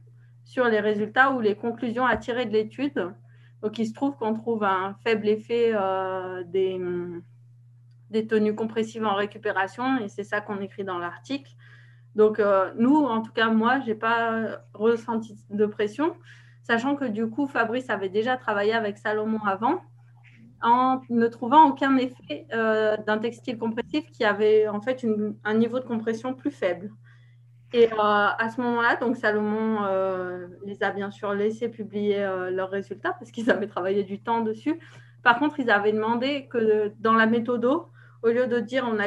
sur les résultats ou les conclusions à tirer de l'étude. Donc, il se trouve qu'on trouve un faible effet euh, des, tenues compressives en récupération et c'est ça qu'on écrit dans l'article. Donc, euh, nous, en tout cas, moi, je n'ai pas ressenti de pression, sachant que du coup, Fabrice avait déjà travaillé avec Salomon avant en ne trouvant aucun effet euh, d'un textile compressif qui avait en fait un niveau de compression plus faible. Et euh, à ce moment-là, donc Salomon les a bien sûr laissés publier leurs résultats parce qu'ils avaient travaillé du temps dessus. Par contre, ils avaient demandé que dans la méthode, au lieu de dire on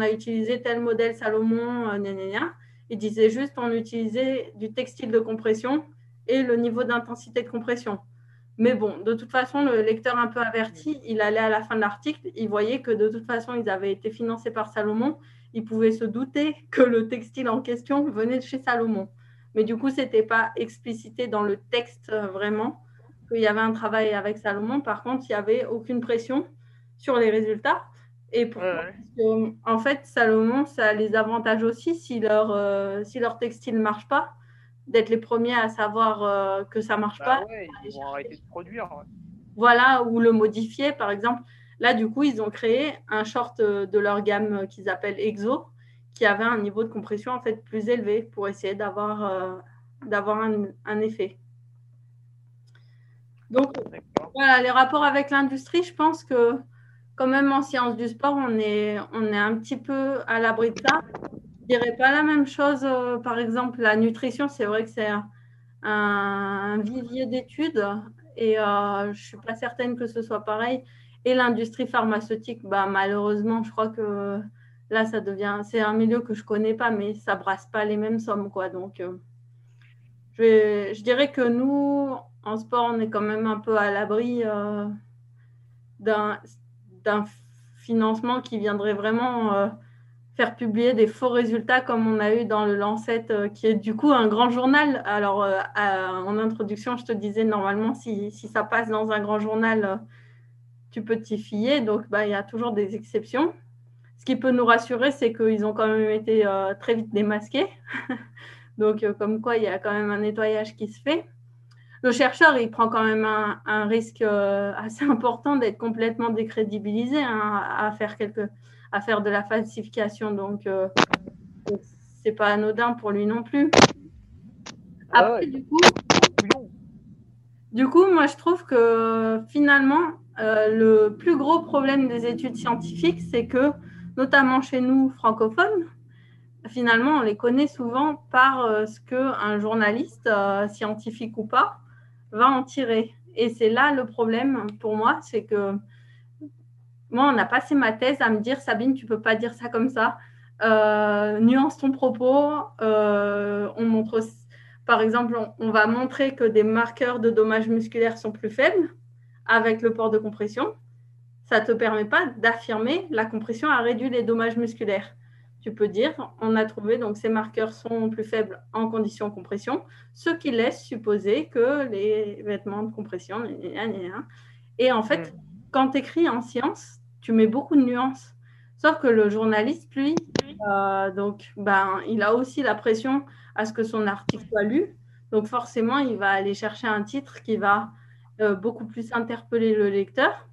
a, utilisé tel modèle Salomon, ils disaient juste on utilisait du textile de compression et le niveau d'intensité de compression. Mais bon, de toute façon, le lecteur un peu averti, il allait à la fin de l'article, il voyait que de toute façon, ils avaient été financés par Salomon il pouvait se douter que le textile en question venait de chez Salomon. Mais du coup, ce n'était pas explicité dans le texte euh, vraiment qu'il y avait un travail avec Salomon. Par contre, il n'y avait aucune pression sur les résultats. Et pourquoi en fait, Salomon, ça les avantage aussi si leur, euh, si leur textile ne marche pas, d'être les premiers à savoir euh, que ça ne marche bah pas. ils vont arrêter de produire. Voilà, ou le modifier. Par exemple, Là, du coup, ils ont créé un short euh, de leur gamme qu'ils appellent EXO, qui avait un niveau de compression en fait plus élevé pour essayer d'avoir euh, un, effet. Donc, voilà, les rapports avec l'industrie, je pense que quand même en sciences du sport, on est, on est un petit peu à l'abri de ça. Je dirais pas la même chose, par exemple, la nutrition, c'est vrai que c'est un, vivier d'études et je ne suis pas certaine que ce soit pareil. Et l'industrie pharmaceutique, bah, malheureusement, je crois que là, ça devient. C'est un milieu que je connais pas, mais ça brasse pas les mêmes sommes. Quoi. Donc, euh, je, je, dirais que nous, en sport, on est quand même un peu à l'abri euh, financement qui viendrait vraiment euh, faire publier des faux résultats comme on a eu dans le Lancet, qui est du coup un grand journal. Alors, en introduction, je te disais, normalement, si, ça passe dans un grand journal, tu peux t'y fier. Donc, bah, il y a toujours des exceptions. Ce qui peut nous rassurer, c'est qu'ils ont quand même été euh, très vite démasqués. donc, euh, comme quoi, il y a quand même un nettoyage qui se fait. Le chercheur, il prend quand même un, risque euh, assez important d'être complètement décrédibilisé hein, à, faire quelque, à faire de la falsification. Donc, c'est pas anodin pour lui non plus. Ah Après, du coup, Du coup, moi, je trouve que finalement, euh, le plus gros problème des études scientifiques, c'est que, notamment chez nous francophones, finalement, on les connaît souvent par euh, ce qu'un journaliste, euh, scientifique ou pas, va en tirer. Et c'est là le problème pour moi, c'est que moi, on a passé ma thèse à me dire, Sabine, tu peux pas dire ça comme ça. nuance ton propos. on montre par exemple, on, va montrer que des marqueurs de dommages musculaires sont plus faibles avec le port de compression. Ça ne te permet pas d'affirmer la compression a réduit les dommages musculaires. Tu peux dire, on a trouvé donc ces marqueurs sont plus faibles en conditions de compression, ce qui laisse supposer que les vêtements de compression. Et en fait, quand tu écris en science, tu mets beaucoup de nuances. Sauf que le journaliste, lui, euh, donc, ben, il a aussi la pression à ce que son article soit lu. Donc forcément, il va aller chercher un titre qui va euh, beaucoup plus interpeller le lecteur.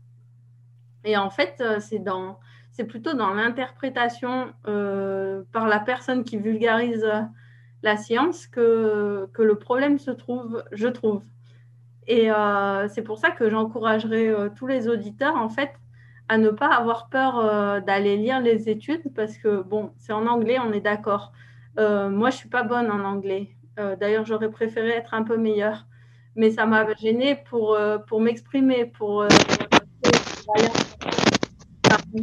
Et en fait, euh, c'est dans c'est plutôt dans l'interprétation euh, par la personne qui vulgarise la science que, que le problème se trouve, je trouve. Et c'est pour ça que j'encouragerais tous les auditeurs, en fait, à ne pas avoir peur d'aller lire les études parce que, bon, c'est en anglais, on est d'accord. Euh, moi, je suis pas bonne en anglais. Euh, d'ailleurs, j'aurais préféré être un peu meilleure. Mais ça m'a gênée pour, euh, m'exprimer, pour.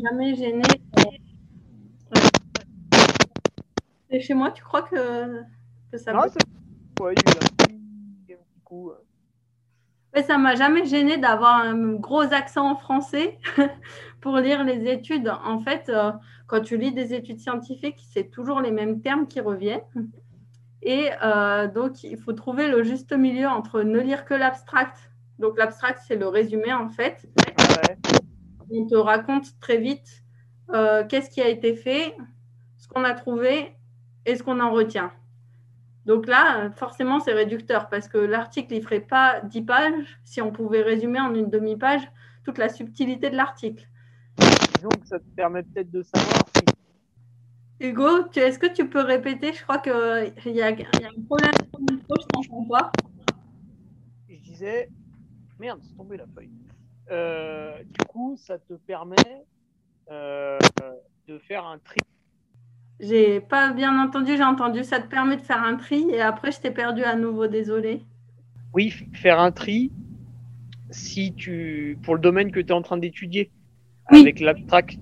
Jamais gênée. Et chez moi, tu crois que, que ça Non, c'est. Ouais, il y a un petit coup. Mais ça m'a jamais gêné d'avoir un gros accent en français pour lire les études. En fait, euh, quand tu lis des études scientifiques, c'est toujours les mêmes termes qui reviennent. Et euh, donc, il faut trouver le juste milieu entre ne lire que l'abstract. Donc, l'abstract, c'est le résumé, en fait. On te raconte très vite euh, qu'est-ce qui a été fait, ce qu'on a trouvé et ce qu'on en retient. Donc là, forcément, c'est réducteur parce que l'article, il ne ferait pas 10 pages si on pouvait résumer en une demi-page toute la subtilité de l'article. Que ça te permet peut-être de savoir si... Hugo, est-ce que tu peux répéter? Je crois qu'il y, a un problème je t'entends pas. Je disais... Merde, c'est tombé la feuille. Euh, du coup, ça te permet euh, de faire un tri j'ai pas bien entendu, j'ai entendu ça te permet de faire un tri et après je t'ai perdu à nouveau, désolé. Oui, faire un tri si tu pour le domaine que tu es en train d'étudier avec l'abstract.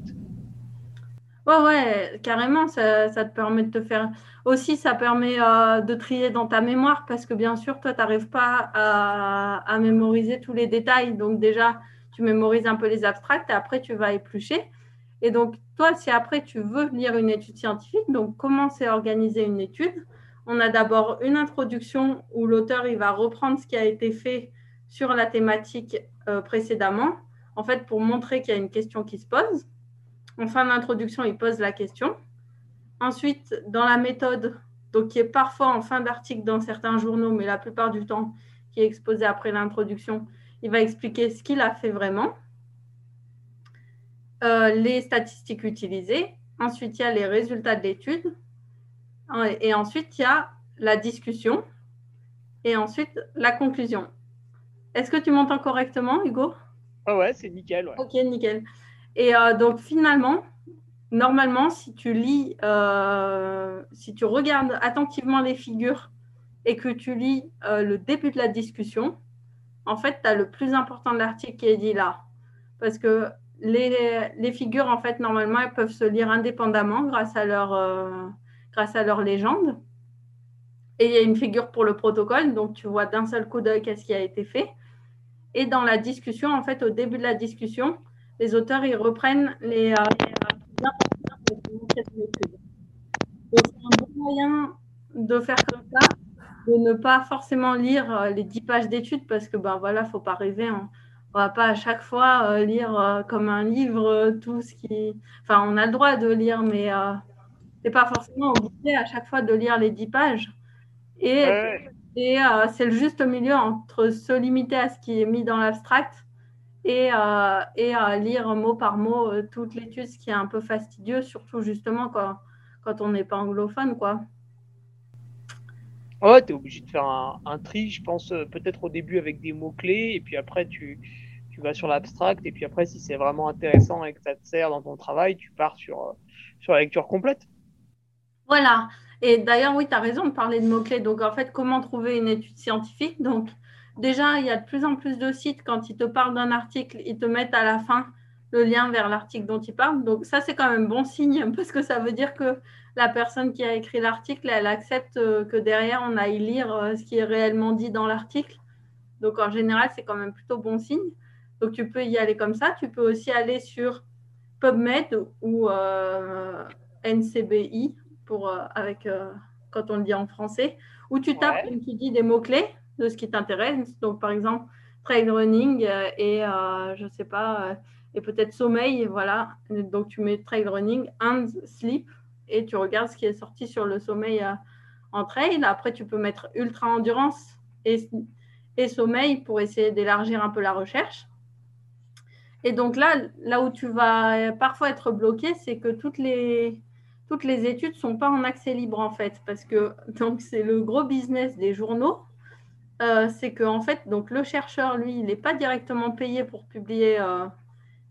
Ouais, carrément, ça, te permet de te faire. Aussi, ça permet euh, de trier dans ta mémoire parce que bien sûr, toi, tu n'arrives pas à, mémoriser tous les détails. Donc, déjà, tu mémorises un peu les abstracts et après, tu vas éplucher. Et donc, toi, si après tu veux lire une étude scientifique, donc comment c'est organisé une étude? On a d'abord une introduction où l'auteur il va reprendre ce qui a été fait sur la thématique euh, précédemment, en fait, pour montrer qu'il y a une question qui se pose. En fin d'introduction, il pose la question. Ensuite, dans la méthode, donc qui est parfois en fin d'article dans certains journaux, mais la plupart du temps qui est exposé après l'introduction, il va expliquer ce qu'il a fait vraiment. Euh, les statistiques utilisées, ensuite il y a les résultats de l'étude, et ensuite il y a la discussion, et ensuite la conclusion. Est-ce que tu m'entends correctement, Hugo? Ah ouais, c'est nickel. Ok, nickel. Et euh, donc finalement, normalement, si tu lis, euh, si tu regardes attentivement les figures et que tu lis le début de la discussion, en fait, tu as le plus important de l'article qui est dit là. Parce que les, figures, en fait, normalement, elles peuvent se lire indépendamment grâce à leur, euh, grâce à leur légende. Et il y a une figure pour le protocole, donc tu vois d'un seul coup d'œil qu'est-ce qui a été fait. Et dans la discussion, en fait, au début de la discussion, les auteurs, ils reprennent les, euh, c'est un bon moyen de faire comme ça, de ne pas forcément lire euh, les 10 pages d'études parce que, ben voilà, faut pas rêver. Hein on va pas à chaque fois euh, lire euh, comme un livre euh, tout ce qui. Enfin, on a le droit de lire, mais c'est pas forcément obligé à chaque fois de lire les dix pages. Et, et c'est le juste milieu entre se limiter à ce qui est mis dans l'abstract et, et lire mot par mot toute l'étude, ce qui est un peu fastidieux, surtout justement quand, quand on n'est pas anglophone, quoi. Ouais, tu es obligé de faire un, tri, je pense, euh, peut-être au début avec des mots-clés, et puis après, tu, tu vas sur l'abstract, et puis après, si c'est vraiment intéressant et que ça te sert dans ton travail, tu pars sur, euh, sur la lecture complète. Voilà. Et d'ailleurs, oui, tu as raison de parler de mots-clés. Donc, en fait, comment trouver une étude scientifique? Donc, déjà, il y a de plus en plus de sites, quand ils te parlent d'un article, ils te mettent à la fin le lien vers l'article dont ils parlent. Donc, ça, c'est quand même bon signe, parce que ça veut dire que la personne qui a écrit l'article, elle accepte euh, que derrière, on aille lire euh, ce qui est réellement dit dans l'article. Donc, en général, c'est quand même plutôt bon signe. Donc, tu peux y aller comme ça. Tu peux aussi aller sur PubMed ou euh, NCBI pour, avec, quand on le dit en français, où tu tapes, et tu dis, des mots-clés de ce qui t'intéresse. Donc, par exemple, trail running et, je ne sais pas, et peut-être sommeil, voilà. Donc, tu mets trail running and sleep et tu regardes ce qui est sorti sur le sommeil euh, en trail. Après, tu peux mettre ultra endurance et, et sommeil pour essayer d'élargir un peu la recherche. Et donc là, là où tu vas parfois être bloqué, c'est que toutes les, toutes les études ne sont pas en accès libre en fait, parce que c'est le gros business des journaux. Euh, c'est que en fait, donc le chercheur, lui, il n'est pas directement payé pour publier euh,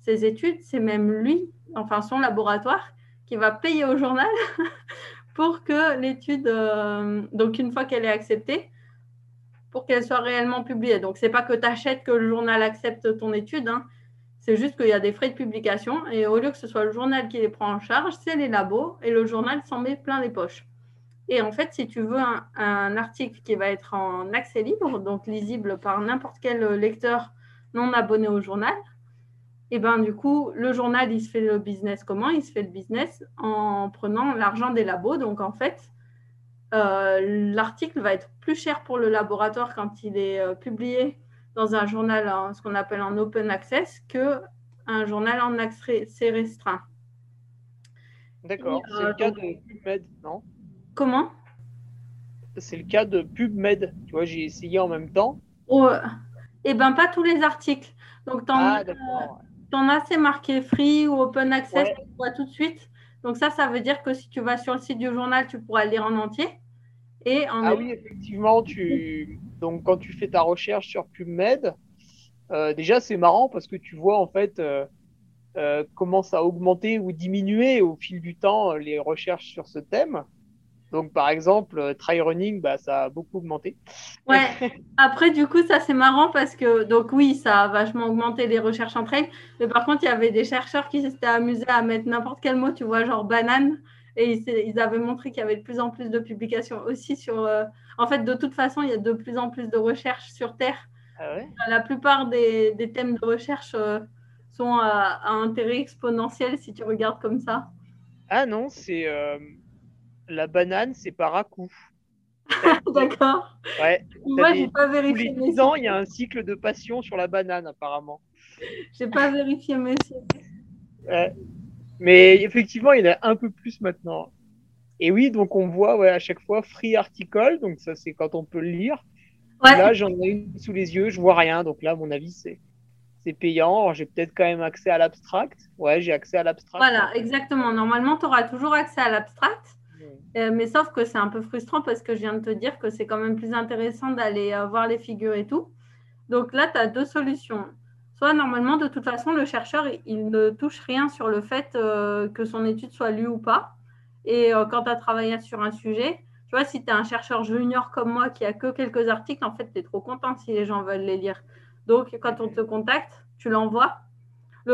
ses études, c'est même lui, enfin son laboratoire, qui va payer au journal pour que l'étude, euh, donc une fois qu'elle est acceptée, pour qu'elle soit réellement publiée. Donc, ce n'est pas que tu achètes que le journal accepte ton étude, hein. c'est juste qu'il y a des frais de publication et au lieu que ce soit le journal qui les prend en charge, c'est les labos et le journal s'en met plein les poches. Et en fait, si tu veux un, un, article qui va être en accès libre, donc lisible par n'importe quel lecteur non abonné au journal, et ben du coup, le journal, il se fait le business comment? Il se fait le business en prenant l'argent des labos. Donc en fait, euh, l'article va être plus cher pour le laboratoire quand il est euh, publié dans un journal, ce qu'on appelle en open access, que un journal en accès restreint. D'accord. C'est le euh, cas de PubMed, non? Comment? C'est le cas de PubMed. Tu vois, j'ai essayé en même temps. Oh, eh ben pas tous les articles. Donc, ah, d'accord en as, c'est marqué free ou open access, tu vois tout de suite. Donc ça, ça veut dire que si tu vas sur le site du journal, tu pourras le lire en entier. Et ah oui, effectivement, tu... Donc, quand tu fais ta recherche sur PubMed, euh, déjà, c'est marrant parce que tu vois en fait euh, euh, comment ça a augmenté ou diminué au fil du temps les recherches sur ce thème. Donc, par exemple, euh, try running, bah, ça a beaucoup augmenté. Ouais. Après, du coup, ça c'est marrant parce que, donc oui, ça a vachement augmenté les recherches en trail. Mais par contre, il y avait des chercheurs qui s'étaient amusés à mettre n'importe quel mot, tu vois, genre banane. Et ils, avaient montré qu'il y avait de plus en plus de publications aussi sur. Euh, en fait, de toute façon, il y a de plus en plus de recherches sur Terre. Ah ouais? La plupart des, des, thèmes de recherche euh, sont à, à, intérêt exponentiel si tu regardes comme ça. Ah non, c'est la banane, c'est par à coup. D'accord. Ouais. Moi, j'ai pas vérifié. Tous les 10 ans, il y a un cycle de passion sur la banane, apparemment. J'ai pas vérifié mes ouais. Mais effectivement, il y en a un peu plus maintenant. Et oui, donc on voit ouais, à chaque fois free article, donc ça c'est quand on peut le lire. Là, j'en ai une sous les yeux, je vois rien, donc là, à mon avis, c'est c'est payant. J'ai peut-être quand même accès à l'abstract. Ouais, j'ai accès à l'abstract. Voilà, exactement. Normalement, tu auras toujours accès à l'abstract. Euh, mais sauf que c'est un peu frustrant parce que je viens de te dire que c'est quand même plus intéressant d'aller euh, voir les figures et tout. Donc là, tu as deux solutions. Soit normalement, de toute façon, le chercheur, il ne touche rien sur le fait euh, que son étude soit lue ou pas. Et quand tu as travaillé sur un sujet, tu vois, si tu es un chercheur junior comme moi qui a que quelques articles, en fait, tu es trop content si les gens veulent les lire. Donc, quand on te contacte, tu l'envoies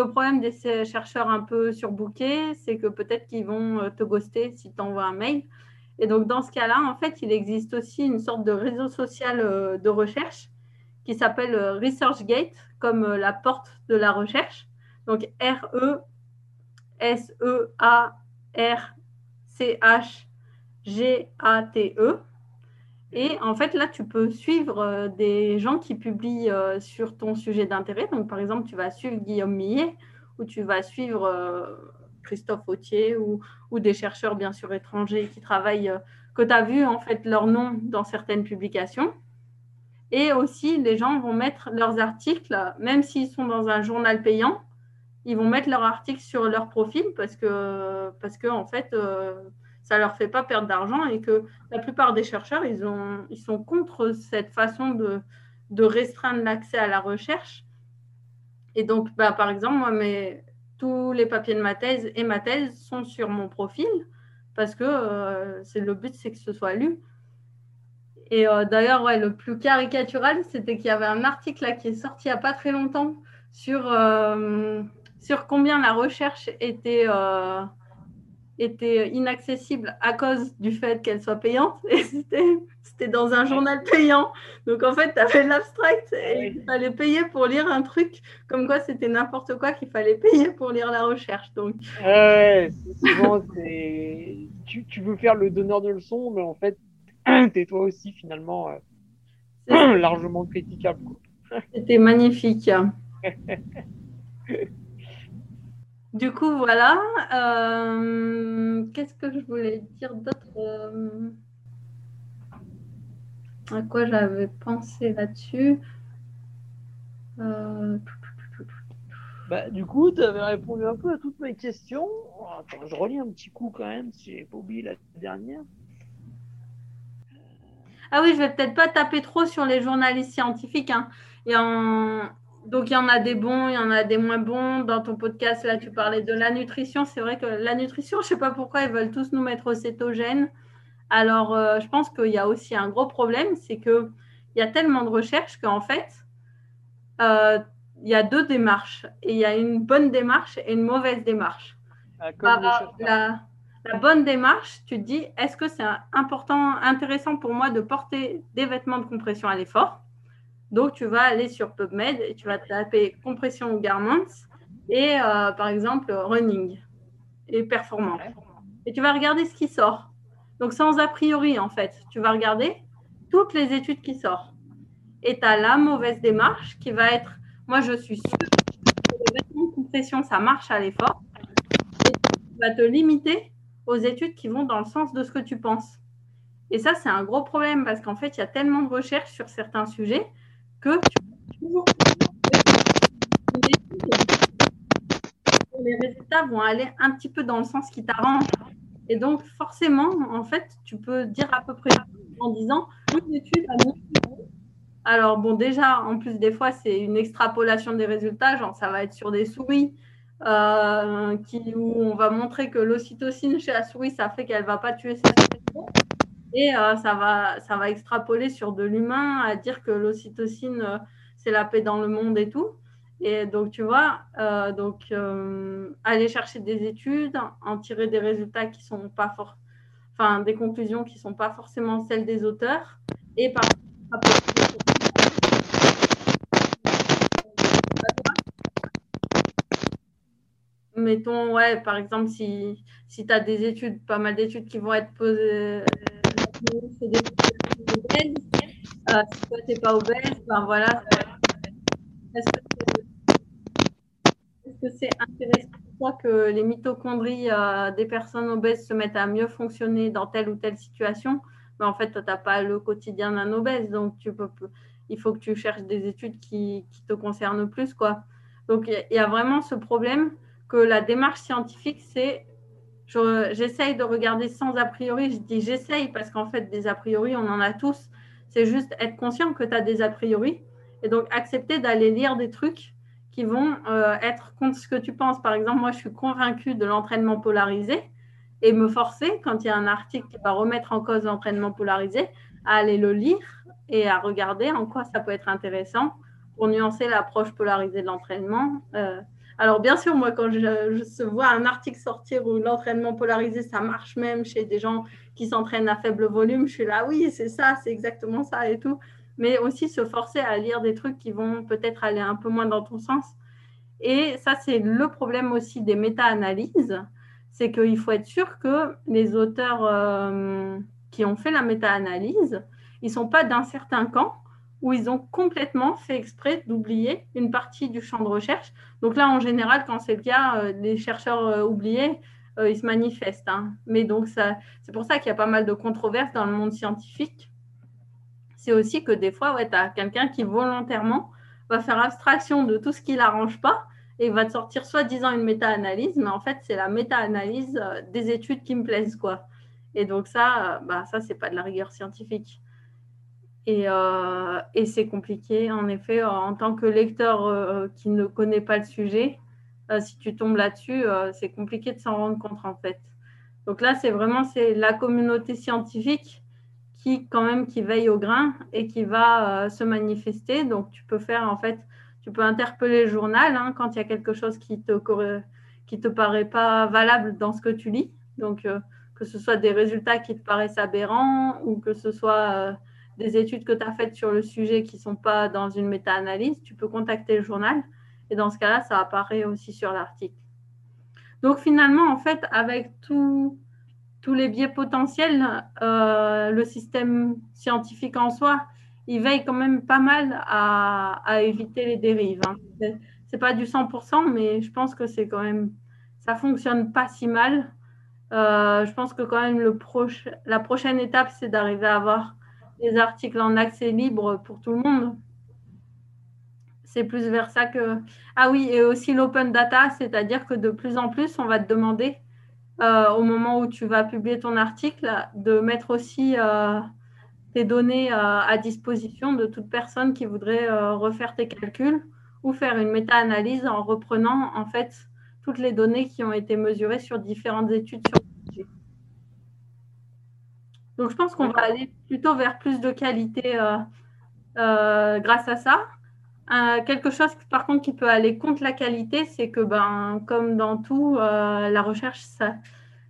le problème des chercheurs un peu surbookés, c'est que peut-être qu'ils vont euh, te ghoster si tu envoies un mail. Et donc, dans ce cas-là, en fait, il existe aussi une sorte de réseau social euh, de recherche qui s'appelle euh, ResearchGate, comme la porte de la recherche. Donc, R-E-S-E-A-R-C-H-G-A-T-E. Et en fait, là, tu peux suivre euh, des gens qui publient euh, sur ton sujet d'intérêt. Donc, par exemple, tu vas suivre Guillaume Millet ou tu vas suivre euh, Christophe Autier ou, des chercheurs, bien sûr, étrangers qui travaillent, que tu as vu, en fait, leur nom dans certaines publications. Et aussi, les gens vont mettre leurs articles, même s'ils sont dans un journal payant, ils vont mettre leurs articles sur leur profil parce que, parce que en fait, ça leur fait pas perdre d'argent et que la plupart des chercheurs, ils, ont, ils sont contre cette façon de, de restreindre l'accès à la recherche. Et donc, bah, par exemple, moi, mes, tous les papiers de ma thèse et ma thèse sont sur mon profil parce que euh, le but, c'est que ce soit lu. Et euh, d'ailleurs, ouais, le plus caricatural, c'était qu'il y avait un article qui est sorti il n'y a pas très longtemps sur, euh, sur combien la recherche était, était inaccessible à cause du fait qu'elle soit payante. Et c'était dans un journal payant. Donc en fait, tu avais l'abstract et il fallait payer pour lire un truc comme quoi c'était n'importe quoi qu'il fallait payer pour lire la recherche. Donc... Ouais, souvent, tu, tu, veux faire le donneur de leçons, mais en fait, t'es toi aussi finalement euh, largement critiquable. C'était magnifique. Du coup, voilà. Euh, qu'est-ce que je voulais dire d'autre euh, À quoi j'avais pensé là-dessus? Euh, bah, Du coup, tu avais répondu un peu à toutes mes questions. Attends, je relis un petit coup quand même, si j'ai pas oublié la dernière. Ah oui, je vais peut-être pas taper trop sur les journalistes scientifiques. Hein. Et en, donc, il y en a des bons, il y en a des moins bons. Dans ton podcast, là, tu parlais de la nutrition. C'est vrai que la nutrition, je ne sais pas pourquoi ils veulent tous nous mettre au cétogène. Alors, euh, je pense qu'il y a aussi un gros problème, c'est qu'il y a tellement de recherches qu'en fait, euh, il y a deux démarches. Et il y a une bonne démarche et une mauvaise démarche. Ah, la, la, bonne démarche, tu te dis, est-ce que c'est important, intéressant pour moi de porter des vêtements de compression à l'effort? Donc, tu vas aller sur PubMed et tu vas taper compression garments et euh, par exemple running et performance. Et tu vas regarder ce qui sort. Donc, sans a priori, en fait, tu vas regarder toutes les études qui sortent. Et tu as la mauvaise démarche qui va être moi, je suis sûre que les vêtements de compression, ça marche à l'effort. Et tu vas te limiter aux études qui vont dans le sens de ce que tu penses. Et ça, c'est un gros problème parce qu'en fait, il y a tellement de recherches sur certains sujets que les résultats vont aller un petit peu dans le sens qui t'arrange. Et donc, forcément, en fait, tu peux dire à peu près en disant Alors, bon, déjà, en plus, des fois, c'est une extrapolation des résultats. Genre, ça va être sur des souris euh, qui, où on va montrer que l'ocytocine chez la souris, ça fait qu'elle ne va pas tuer souris. Et euh, ça, va, ça va extrapoler sur de l'humain à dire que l'ocytocine, euh, c'est la paix dans le monde et tout. Et donc, tu vois, euh, donc, aller chercher des études, en tirer des résultats qui sont pas forts, enfin, des conclusions qui ne sont pas forcément celles des auteurs. Et par mettons, ouais, par exemple, si, si tu as des études, pas mal d'études qui vont être posées, c'est des obèses. Euh, si toi, tu n'es pas obèse, ben voilà. Est-ce que c'est intéressant pour toi que les mitochondries euh, des personnes obèses se mettent à mieux fonctionner dans telle ou telle situation? Mais en fait, toi, tu n'as pas le quotidien d'un obèse, donc tu peux, il faut que tu cherches des études qui, te concernent plus. Quoi. Donc, il y a vraiment ce problème que la démarche scientifique, c'est j'essaye de regarder sans a priori. Je dis j'essaye parce qu'en fait, des a priori, on en a tous. C'est juste être conscient que tu as des a priori et donc accepter d'aller lire des trucs qui vont euh, être contre ce que tu penses. Par exemple, moi, je suis convaincue de l'entraînement polarisé et me forcer, quand il y a un article qui va remettre en cause l'entraînement polarisé, à aller le lire et à regarder en quoi ça peut être intéressant pour nuancer l'approche polarisée de l'entraînement. Euh, alors, bien sûr, moi, quand je, vois un article sortir où l'entraînement polarisé, ça marche même chez des gens qui s'entraînent à faible volume, je suis là, oui, c'est ça, c'est exactement ça et tout. Mais aussi se forcer à lire des trucs qui vont peut-être aller un peu moins dans ton sens. Et ça, c'est le problème aussi des méta-analyses. C'est qu'il faut être sûr que les auteurs euh, qui ont fait la méta-analyse, ils ne sont pas d'un certain camp où ils ont complètement fait exprès d'oublier une partie du champ de recherche. Donc là, en général, quand c'est le cas, euh, les chercheurs euh, oubliés, euh, ils se manifestent. Hein. Mais donc, c'est pour ça qu'il y a pas mal de controverses dans le monde scientifique. C'est aussi que des fois, ouais, tu as quelqu'un qui volontairement va faire abstraction de tout ce qui l'arrange pas et va te sortir soi-disant une méta-analyse, mais en fait, c'est la méta-analyse des études qui me plaisent. quoi. Et donc ça, bah, ça, c'est pas de la rigueur scientifique. Et, euh, et c'est compliqué, en effet, en tant que lecteur euh, qui ne connaît pas le sujet, euh, si tu tombes là-dessus, c'est compliqué de s'en rendre compte, en fait. Donc là, c'est vraiment c'est la communauté scientifique qui, quand même, qui veille au grain et qui va se manifester. Donc, tu peux faire, en fait, tu peux interpeller le journal hein, quand il y a quelque chose qui te qui te paraît pas valable dans ce que tu lis. Donc, que ce soit des résultats qui te paraissent aberrants ou que ce soit des études que tu as faites sur le sujet qui ne sont pas dans une méta-analyse, tu peux contacter le journal et dans ce cas-là, ça apparaît aussi sur l'article. Donc finalement, en fait, avec tous les biais potentiels, euh, le système scientifique en soi, il veille quand même pas mal à, éviter les dérives. Hein. Ce n'est pas du 100%, mais je pense que c'est quand même, ça fonctionne pas si mal. Euh, je pense que quand même le la prochaine étape, c'est d'arriver à avoir des articles en accès libre pour tout le monde. C'est plus vers ça que. Ah oui, et aussi l'open data, c'est-à-dire que de plus en plus, on va te demander, euh, au moment où tu vas publier ton article, de mettre aussi euh, tes données euh, à disposition de toute personne qui voudrait refaire tes calculs ou faire une méta-analyse en reprenant en fait toutes les données qui ont été mesurées sur différentes études sur donc, je pense qu'on va aller plutôt vers plus de qualité euh, euh, grâce à ça. Euh, quelque chose, par contre, qui peut aller contre la qualité, c'est que, ben, comme dans tout, la recherche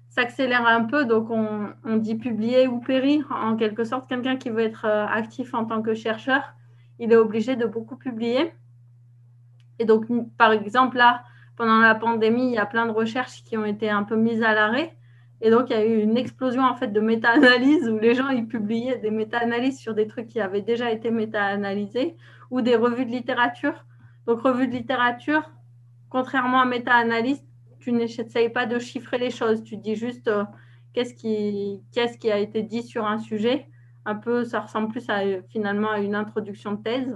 s'accélère un peu. Donc, on, on, dit publier ou périr. En quelque sorte, quelqu'un qui veut être actif en tant que chercheur, il est obligé de beaucoup publier. Et donc, par exemple, là, pendant la pandémie, il y a plein de recherches qui ont été un peu mises à l'arrêt. Et donc, il y a eu une explosion en fait de méta-analyses où les gens ils publiaient des méta-analyses sur des trucs qui avaient déjà été méta-analysés ou des revues de littérature. Donc, revues de littérature, contrairement à méta-analyse, tu n'essayes pas de chiffrer les choses. Tu dis juste euh, qu'est-ce qui, qui a été dit sur un sujet. Un peu, ça ressemble plus à finalement à une introduction de thèse.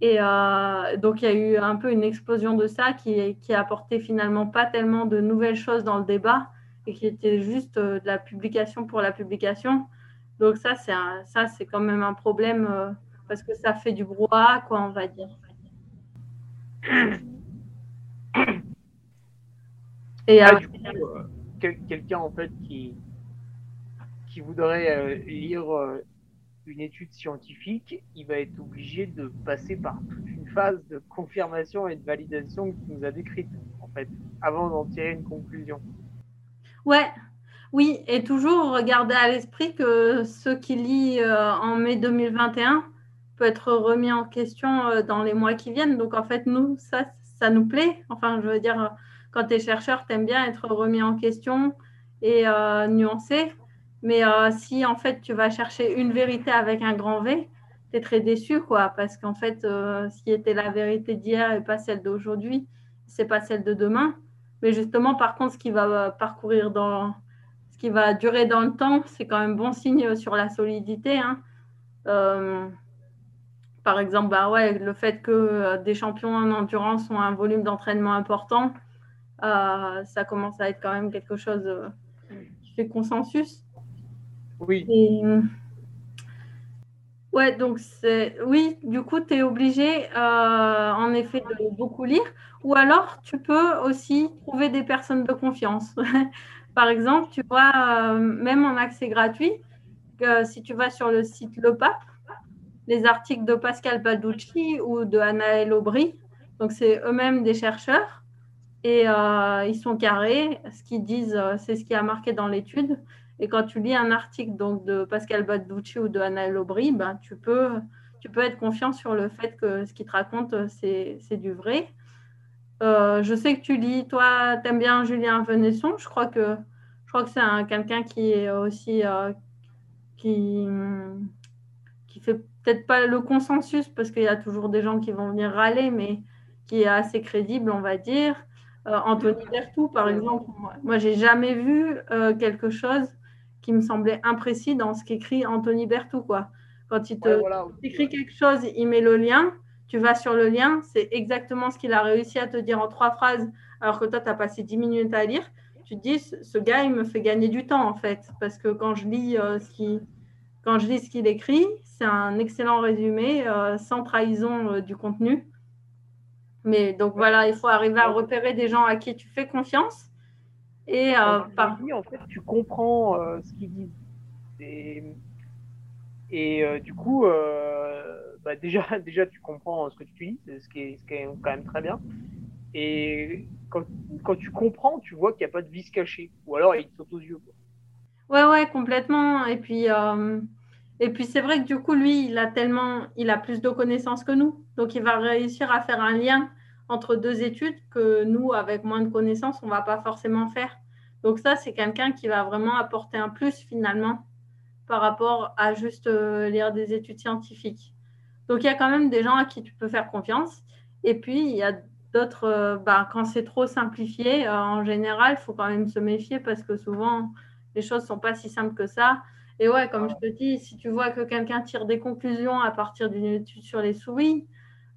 Et euh, donc, il y a eu un peu une explosion de ça qui, qui a apporté finalement pas tellement de nouvelles choses dans le débat et qui était juste euh, de la publication pour la publication. Donc ça, c'est ça, c'est quand même un problème euh, parce que ça fait du brouhaha, quoi, on va dire. Et ah, euh, quelqu'un en fait qui qui voudrait lire une étude scientifique, il va être obligé de passer par toute une phase de confirmation et de validation qui nous a décrite, en fait, avant d'en tirer une conclusion. Ouais, oui, et toujours regarder à l'esprit que ce qui lit euh, en mai 2021 peut être remis en question euh, dans les mois qui viennent. Donc en fait, nous, ça, nous plaît. Enfin, je veux dire, quand tu es chercheur, tu aimes bien être remis en question et euh, nuancé. Mais si en fait tu vas chercher une vérité avec un grand V, tu es très déçu, quoi, parce qu'en fait, ce qui était la vérité d'hier et pas celle d'aujourd'hui, c'est pas celle de demain. Mais justement, par contre, ce qui va parcourir dans, ce qui va durer dans le temps, c'est quand même bon signe sur la solidité. Hein. Euh, par exemple, bah ouais, le fait que euh, des champions en endurance ont un volume d'entraînement important, euh, ça commence à être quand même quelque chose qui fait consensus. Oui. Ouais, donc c'est oui, du coup, tu es obligé en effet de beaucoup lire. Ou alors, tu peux aussi trouver des personnes de confiance. Par exemple, tu vois, euh, même en accès gratuit, si tu vas sur le site Le Pape, les articles de Pascal Balducci ou de Anaël Aubry, donc c'est eux-mêmes des chercheurs, et euh, ils sont carrés. Ce qu'ils disent, euh, c'est ce qui a marqué dans l'étude. Et quand tu lis un article donc, de Pascal Balducci ou de Anaël Aubry, ben, tu, peux, tu peux être confiant sur le fait que ce qu'ils te racontent, c'est du vrai. Euh, je sais que tu lis, toi, tu aimes bien Julien Venesson. Je crois que, je crois que c'est quelqu'un qui est aussi euh, qui, qui fait peut-être pas le consensus parce qu'il y a toujours des gens qui vont venir râler, mais qui est assez crédible, on va dire. Euh, Anthony Bertou, par exemple, moi, j'ai jamais vu quelque chose qui me semblait imprécis dans ce qu'écrit Anthony Bertou, quoi. Quand il te écrit quelque chose, il met le lien tu vas sur le lien, c'est exactement ce qu'il a réussi à te dire en trois phrases, alors que toi, tu as passé dix minutes à lire. tu te dis, ce gars, il me fait gagner du temps, en fait. Parce que quand je lis ce qui quand je lis ce qu'il écrit, c'est un excellent résumé, sans trahison du contenu. Mais donc voilà, il faut arriver à repérer des gens à qui tu fais confiance. Et euh, par... en fait, tu comprends euh, ce qu'ils disent. Et, et euh, du coup, euh, bah déjà, déjà, tu comprends ce que tu dis, ce qui est, quand même très bien. Et quand, tu comprends, tu vois qu'il n'y a pas de vis caché. Ou alors, il te saute aux yeux. Quoi. Ouais, ouais, complètement. Et puis, et puis c'est vrai que du coup, lui, il a tellement, il a plus de connaissances que nous. Donc, il va réussir à faire un lien entre deux études que nous, avec moins de connaissances, on ne va pas forcément faire. Donc ça, c'est quelqu'un qui va vraiment apporter un plus finalement par rapport à juste euh, lire des études scientifiques. Donc il y a quand même des gens à qui tu peux faire confiance. Et puis, il y a d'autres, euh, bah, quand c'est trop simplifié, euh, en général, il faut quand même se méfier parce que souvent, les choses ne sont pas si simples que ça. Et ouais, comme je te dis, si tu vois que quelqu'un tire des conclusions à partir d'une étude sur les souris,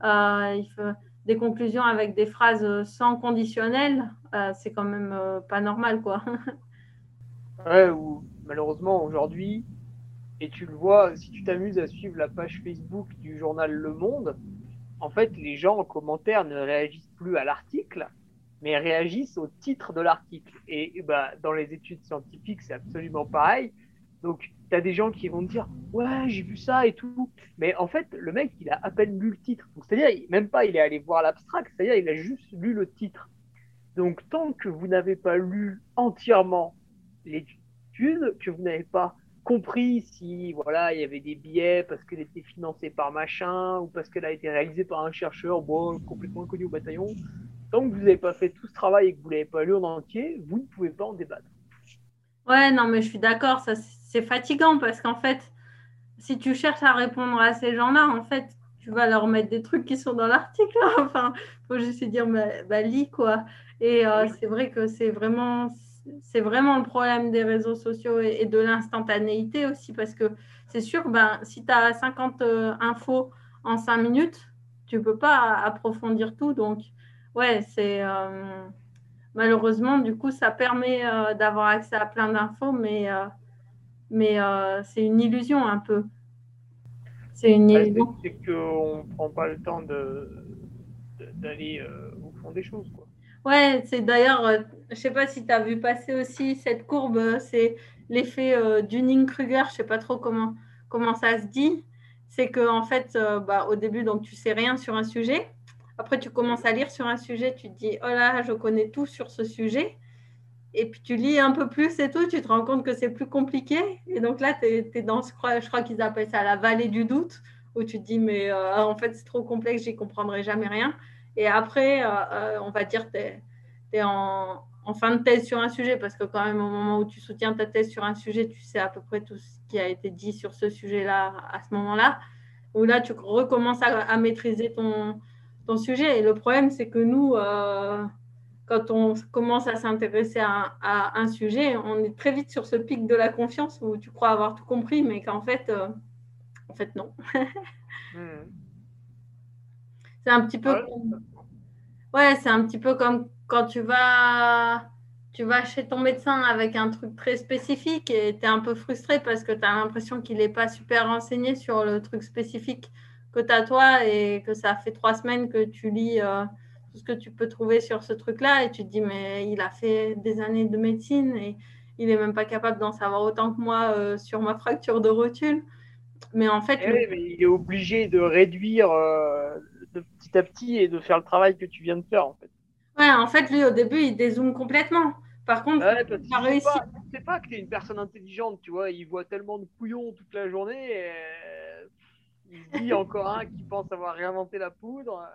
euh, il des conclusions avec des phrases sans conditionnel, euh, c'est quand même euh, pas normal, quoi. ouais, ou malheureusement aujourd'hui, et tu le vois, si tu t'amuses à suivre la page Facebook du journal Le Monde, en fait, les gens en commentaire ne réagissent plus à l'article, mais réagissent au titre de l'article. Et, bah, dans les études scientifiques, c'est absolument pareil. Donc, tu as des gens qui vont te dire Ouais, j'ai vu ça et tout. Mais en fait, le mec, il a à peine lu le titre. C'est-à-dire, même pas, il est allé voir l'abstract, c'est-à-dire, il a juste lu le titre. Donc, tant que vous n'avez pas lu entièrement l'étude, que vous n'avez pas compris si voilà il y avait des biais parce qu'elle était financée par machin ou parce qu'elle a été réalisée par un chercheur bon complètement inconnu au bataillon tant que vous n'avez pas fait tout ce travail et que vous l'avez pas lu en entier vous ne pouvez pas en débattre ouais non mais je suis d'accord ça c'est fatigant parce qu'en fait, si tu cherches à répondre à ces gens-là, en fait, tu vas leur mettre des trucs qui sont dans l'article. Enfin, faut juste dire, bah, lis quoi. Et euh, c'est vrai que c'est vraiment, c'est vraiment le problème des réseaux sociaux et, de l'instantanéité aussi, parce que c'est sûr, ben, si tu as 50 euh, infos en 5 minutes, tu peux pas approfondir tout. Donc, ouais, c'est euh, malheureusement, du coup, ça permet d'avoir accès à plein d'infos, mais mais euh, c'est une illusion un peu. C'est une illusion. C'est qu'on ne prend pas le temps d'aller euh, au fond des choses. Quoi. Ouais, c'est d'ailleurs, euh, je ne sais pas si tu as vu passer aussi cette courbe, c'est l'effet Dunning-Kruger, je ne sais pas trop comment, comment ça se dit. C'est qu'en en fait, bah, au début, donc, tu sais rien sur un sujet. Après, tu commences à lire sur un sujet, tu te dis, oh là, je connais tout sur ce sujet et puis tu lis un peu plus et tout, tu te rends compte que c'est plus compliqué. Et donc là, tu es, dans, crois, je crois qu'ils appellent ça la vallée du doute, où tu te dis, mais euh, en fait, c'est trop complexe, j'y comprendrai jamais rien. Et après, euh, euh, on va dire, tu es, en, en, fin de thèse sur un sujet, parce que quand même, au moment où tu soutiens ta thèse sur un sujet, tu sais à peu près tout ce qui a été dit sur ce sujet-là à ce moment-là. Où là, tu recommences à, à maîtriser ton, ton, sujet. Et le problème, c'est que nous quand on commence à s'intéresser à, un sujet, on est très vite sur ce pic de la confiance où tu crois avoir tout compris, mais qu'en fait, euh, en fait, non. Hmm. C'est un petit peu. Ouais c'est un petit peu comme quand tu vas, tu vas chez ton médecin avec un truc très spécifique et tu es un peu frustré parce que tu as l'impression qu'il n'est pas super renseigné sur le truc spécifique que tu as toi et que ça fait trois semaines que tu lis. Euh, tout ce que tu peux trouver sur ce truc-là et tu te dis, mais il a fait des années de médecine et il n'est même pas capable d'en savoir autant que moi euh, sur ma fracture de rotule. Mais en fait. Eh mais il est obligé de réduire euh, de petit à petit et de faire le travail que tu viens de faire, en fait. Ouais, en fait, lui, au début, il dézoome complètement. Par contre, il a réussi. C'est pas, pas que tu es une personne intelligente, tu vois. Il voit tellement de couillons toute la journée. Et... Il se dit encore un qui pense avoir réinventé la poudre.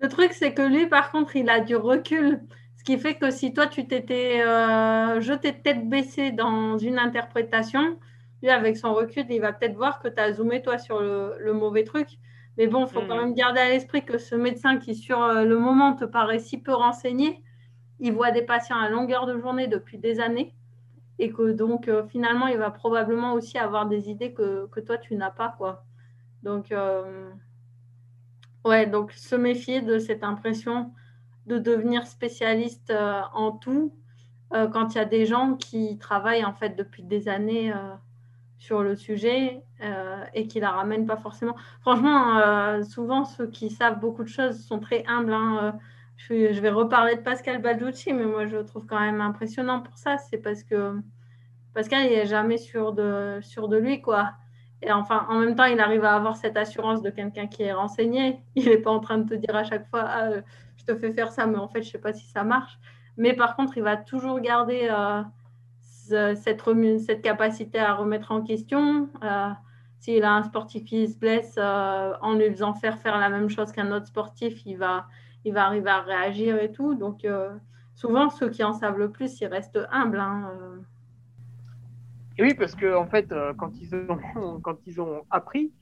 Le truc, c'est que lui, par contre, il a du recul. Ce qui fait que si toi, tu t'étais euh, jeté tête baissée dans une interprétation, lui, avec son recul, il va peut-être voir que tu as zoomé, toi, sur le, mauvais truc. Mais bon, il faut quand hmm. même garder à l'esprit que ce médecin qui, sur euh, le moment, te paraît si peu renseigné, il voit des patients à longueur de journée depuis des années. Et que donc, euh, finalement, il va probablement aussi avoir des idées que, que toi, tu n'as pas. quoi. Donc, euh, Ouais, donc se méfier de cette impression de devenir spécialiste euh, en tout. quand il y a des gens qui travaillent en fait depuis des années sur le sujet euh, et qui la ramènent pas forcément. Franchement, souvent ceux qui savent beaucoup de choses sont très humbles. Hein, je, je, vais reparler de Pascal Balducci, mais moi je trouve quand même impressionnant pour ça. C'est parce que Pascal il est jamais sûr de, sûr de lui quoi. Et enfin, en même temps, il arrive à avoir cette assurance de quelqu'un qui est renseigné. Il n'est pas en train de te dire à chaque fois, ah, je te fais faire ça, mais en fait, je sais pas si ça marche. Mais par contre, il va toujours garder euh, cette, cette, capacité à remettre en question. Euh, s'il a un sportif qui se blesse, euh, en lui faisant faire faire la même chose qu'un autre sportif, il va, il va arriver à réagir et tout. Donc, souvent, ceux qui en savent le plus, ils restent humbles. Hein, oui, parce que en fait, quand ils ont, quand ils ont appris,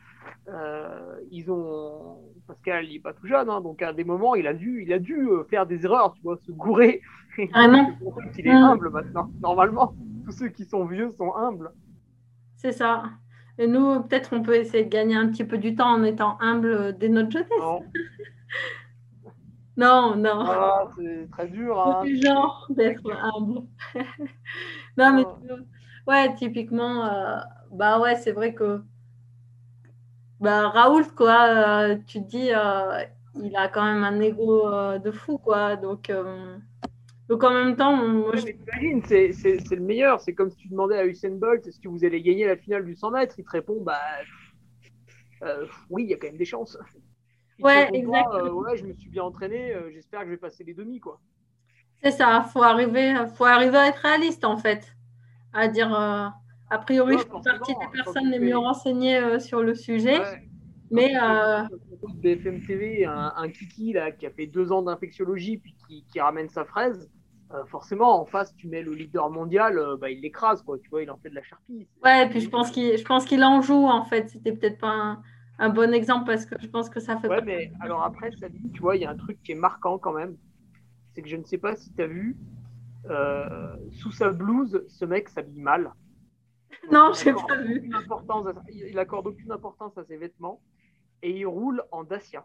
euh, ils ont Pascal il n'est pas tout jeune, hein, donc à des moments il a dû, il a dû euh, faire des erreurs, tu vois, se gourer. Ah non. il est humble maintenant. Normalement, tous ceux qui sont vieux sont humbles. C'est ça. Et nous, peut-être on peut essayer de gagner un petit peu du temps en étant humble dès notre jeunesse. Non, non. non. Ah, c'est très dur. Hein. du genre d'être humble. non, mais ah. ouais, typiquement, euh, bah ouais, c'est vrai que bah, Raoul, quoi, euh, tu te dis, euh, il a quand même un ego de fou, quoi. Donc, donc en même temps, moi, c'est le meilleur. C'est comme si tu demandais à Usain Bolt est-ce que vous allez gagner la finale du 100 mètres? Il te répond, bah oui, il y a quand même des chances. ouais, exactement. ouais, je me suis bien entraîné, j'espère que je vais passer les demi, quoi. C'est ça, faut arriver, faut arriver à être réaliste en fait, à dire a priori, je fais partie des personnes les mieux renseignées euh, sur le sujet. Mais euh... BFM TV, un, kiki là, qui a fait deux ans d'infectiologie puis qui, ramène sa fraise, euh, forcément en face tu mets le leader mondial, euh, bah, il l'écrase quoi. Tu vois, il en fait de la charpie. Ouais, et puis je pense qu'il, je pense qu'il en joue en fait. C'était peut-être pas un, bon exemple parce que je pense que ça fait. Ouais, mais alors après ça dit, tu vois, il y a un truc qui est marquant quand même, c'est que je ne sais pas si tu as vu. sous sa blouse, ce mec s'habille mal. Non, j'ai pas vu. il accorde aucune importance à ses vêtements et il roule en Dacia.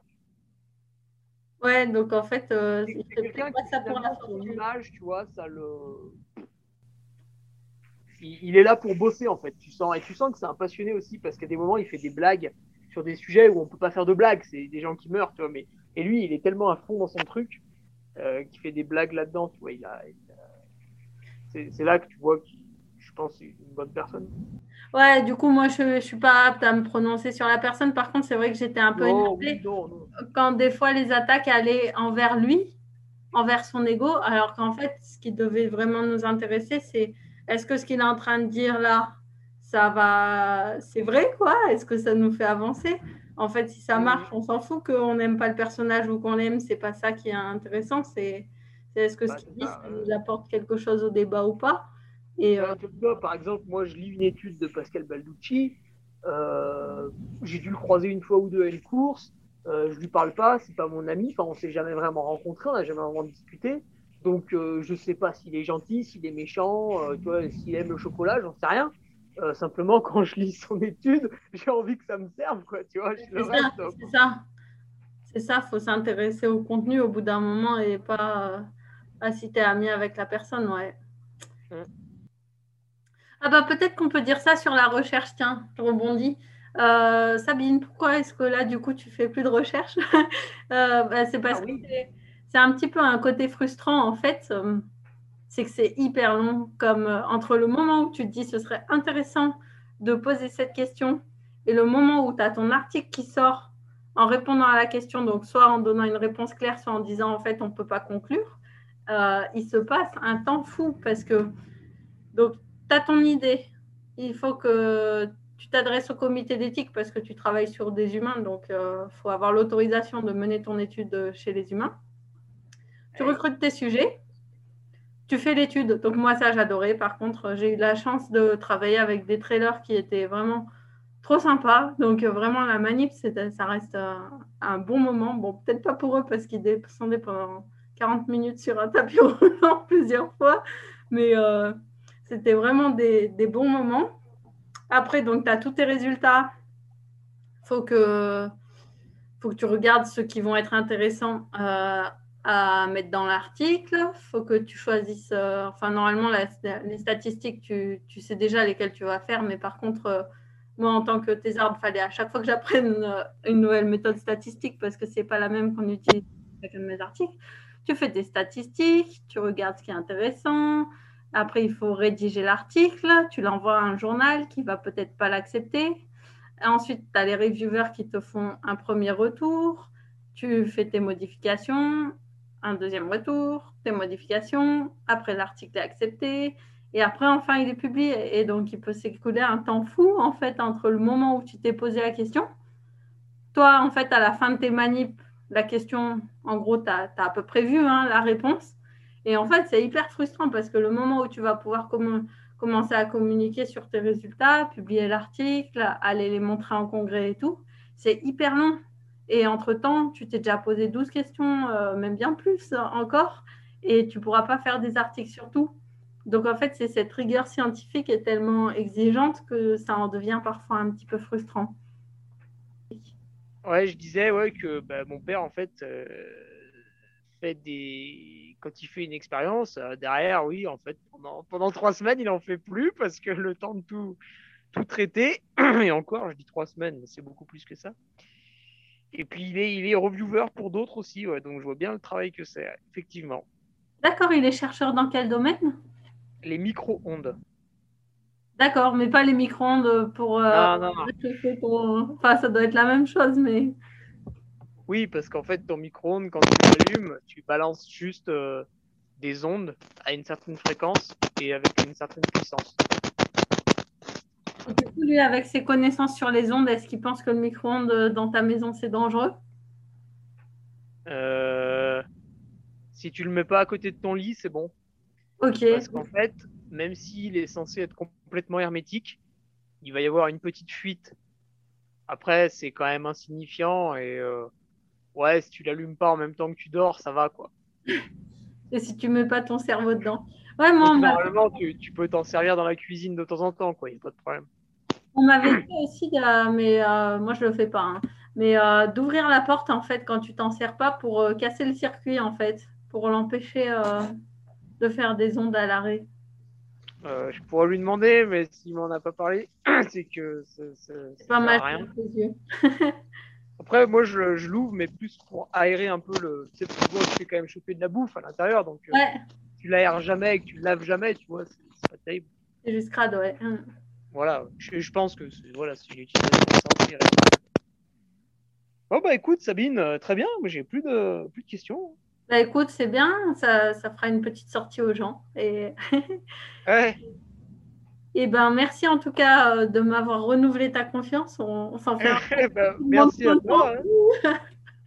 Ouais, donc en fait, euh, c'est quelqu'un qui ça pour la image, tu vois, ça le. Il, est là pour bosser en fait, tu sens et tu sens que c'est un passionné aussi parce qu'à des moments il fait des blagues sur des sujets où on peut pas faire de blagues, c'est des gens qui meurent, tu vois, mais et lui il est tellement à fond dans son truc euh, qu'il fait des blagues là-dedans, tu vois, il a, c'est là que tu vois qu'il pense, une bonne personne. Ouais, du coup, moi, je ne suis pas apte à me prononcer sur la personne. Par contre, c'est vrai que j'étais un peu énervée quand des fois les attaques allaient envers lui, envers son ego, alors qu'en fait, ce qui devait vraiment nous intéresser, c'est est-ce que ce qu'il est en train de dire là, ça va, c'est vrai quoi? Est-ce que ça nous fait avancer? En fait, si ça marche, on s'en fout qu'on n'aime pas le personnage ou qu'on l'aime, c'est pas ça qui est intéressant. C'est est-ce que ce qu'il dit, ça nous apporte quelque chose au débat ou pas? Et, euh, par exemple, moi, je lis une étude de Pascal Balducci. Euh, j'ai dû le croiser une fois ou deux à une course. Euh, je lui parle pas, c'est pas mon ami. Enfin, on s'est jamais vraiment rencontré, on n'a jamais vraiment discuté. Donc, euh, je sais pas s'il est gentil, s'il est méchant, s'il aime le chocolat, j'en sais rien. simplement, quand je lis son étude, j'ai envie que ça me serve, quoi. Tu vois, c'est ça. C'est ça. C'est ça. Faut s'intéresser au contenu au bout d'un moment et pas à si t'es ami avec la personne, ouais. Mmh. Ah bah peut-être qu'on peut dire ça sur la recherche, tiens, je rebondis. Euh, Sabine, pourquoi est-ce que là, du coup, tu fais plus de recherche euh, bah, C'est parce ah que c'est un petit peu un côté frustrant, en fait. Euh, c'est que c'est hyper long, comme entre le moment où tu te dis ce serait intéressant de poser cette question et le moment où tu as ton article qui sort en répondant à la question, donc soit en donnant une réponse claire, soit en disant en fait on ne peut pas conclure, il se passe un temps fou parce que donc tu as ton idée. Il faut que tu t'adresses au comité d'éthique parce que tu travailles sur des humains, donc il euh, faut avoir l'autorisation de mener ton étude chez les humains. Tu recrutes tes sujets, tu fais l'étude. Donc moi, ça, j'adorais. Par contre, j'ai eu la chance de travailler avec des trailers qui étaient vraiment trop sympas. Donc vraiment, la manip, ça reste euh, un bon moment. Bon, peut-être pas pour eux parce qu'ils descendaient pendant 40 minutes sur un tapis roulant plusieurs fois, mais... Euh, c'était vraiment des, bons moments. Après, donc, tu as tous tes résultats. Il faut que, faut que tu regardes ceux qui vont être intéressants euh, à mettre dans l'article. Il faut que tu choisisses, euh, enfin normalement les statistiques, tu, sais déjà lesquelles tu vas faire, mais par contre, euh, moi en tant que thésarde, il fallait à chaque fois que j'apprenne euh, une, nouvelle méthode statistique parce que ce n'est pas la même qu'on utilise avec mes articles. Tu fais tes statistiques, tu regardes ce qui est intéressant. Après, il faut rédiger l'article, tu l'envoies à un journal qui va peut-être pas l'accepter. Ensuite, tu as les reviewers qui te font un premier retour. Tu fais tes modifications un deuxième retour, tes modifications, après l'article est accepté, et après, enfin, il est publié. Et donc, il peut s'écouler un temps fou, en fait, entre le moment où tu t'es posé la question. Toi, en fait, à la fin de tes manips, la question, en gros, tu as, à peu près vu hein, la réponse. Et en fait, c'est hyper frustrant parce que le moment où tu vas pouvoir commencer à communiquer sur tes résultats, publier l'article, aller les montrer en congrès et tout, c'est hyper long. Et entre-temps, tu t'es déjà posé 12 questions, euh, même bien plus encore, et tu ne pourras pas faire des articles sur tout. Donc en fait, c'est cette rigueur scientifique est tellement exigeante que ça en devient parfois un petit peu frustrant. Ouais, je disais ouais, que bah, mon père, en fait, euh, fait des... quand il fait une expérience, euh, derrière, oui, en fait, pendant, pendant trois semaines, il n'en fait plus parce que le temps de tout, tout traiter, et encore, je dis trois semaines, mais c'est beaucoup plus que ça. Et puis il est, il est reviewer pour d'autres aussi, donc je vois bien le travail que c'est, effectivement. D'accord, il est chercheur dans quel domaine? Les micro-ondes. D'accord, mais pas les micro-ondes pour. Euh, non, non, Enfin, ça doit être la même chose, mais. Oui, parce qu'en fait, ton micro-ondes, quand tu l'allumes, tu balances juste euh, des ondes à une certaine fréquence et avec une certaine puissance. Du coup, lui, avec ses connaissances sur les ondes, est-ce qu'il pense que le micro-ondes euh, dans ta maison, c'est dangereux? Euh, Si tu le mets pas à côté de ton lit, c'est bon. Ok. Parce qu'en fait, même s'il est censé être complètement hermétique, il va y avoir une petite fuite. Après, c'est quand même insignifiant et euh, ouais, si tu l'allumes pas en même temps que tu dors, ça va quoi. Et si tu mets pas ton cerveau dedans Ouais, moi, Normalement, tu, tu, peux t'en servir dans la cuisine de temps en temps, quoi. Il n'y a pas de problème. On m'avait dit aussi, mais euh, moi je le fais pas, hein. mais euh, d'ouvrir la porte en fait quand tu t'en sers pas pour euh, casser le circuit en fait, pour l'empêcher de faire des ondes à l'arrêt. je pourrais lui demander, mais s'il m'en a pas parlé, c'est que c'est pas mal rien. Yeux. Après, moi je, je l'ouvre, mais plus pour aérer un peu le. Tu sais, tu vois, tu fais quand même choper de la bouffe à l'intérieur, donc ouais. tu l'aères jamais et que tu le laves jamais, tu vois, c'est pas terrible. C'est juste crade, ouais. Hum voilà, je, pense que voilà, c'est une utilisation Bon, bah écoute, Sabine, euh, très bien, mais j'ai plus de, plus de questions. Bah écoute, c'est bien, ça, ça, fera une petite sortie aux gens. Et, ouais. et ben, merci en tout cas euh, de m'avoir renouvelé ta confiance. On, s'en fait. Eh ben, merci à toi. Hein.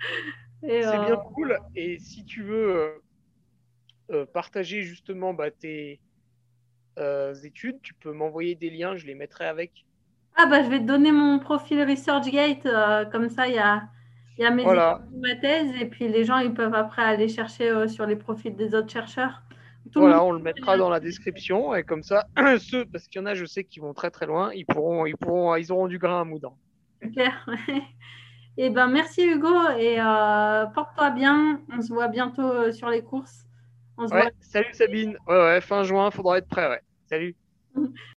c'est euh, bien cool. Et si tu veux partager justement bah, tes euh, études, tu peux m'envoyer des liens, je les mettrai avec. Ah bah je vais te donner mon profil ResearchGate, euh, comme ça il y a, y a mes voilà. ma thèse et puis les gens ils peuvent après aller chercher euh, sur les profils des autres chercheurs. Voilà, on le mettra dans la description et comme ça ceux parce qu'il y en a je sais qui vont très très loin, ils pourront ils pourront ils auront du grain à moudre. Claire. et eh ben merci Hugo et porte-toi bien, on se voit bientôt sur les courses. Salut Sabine. Ouais, ouais, fin juin, faudra être prêt, ouais. Salut.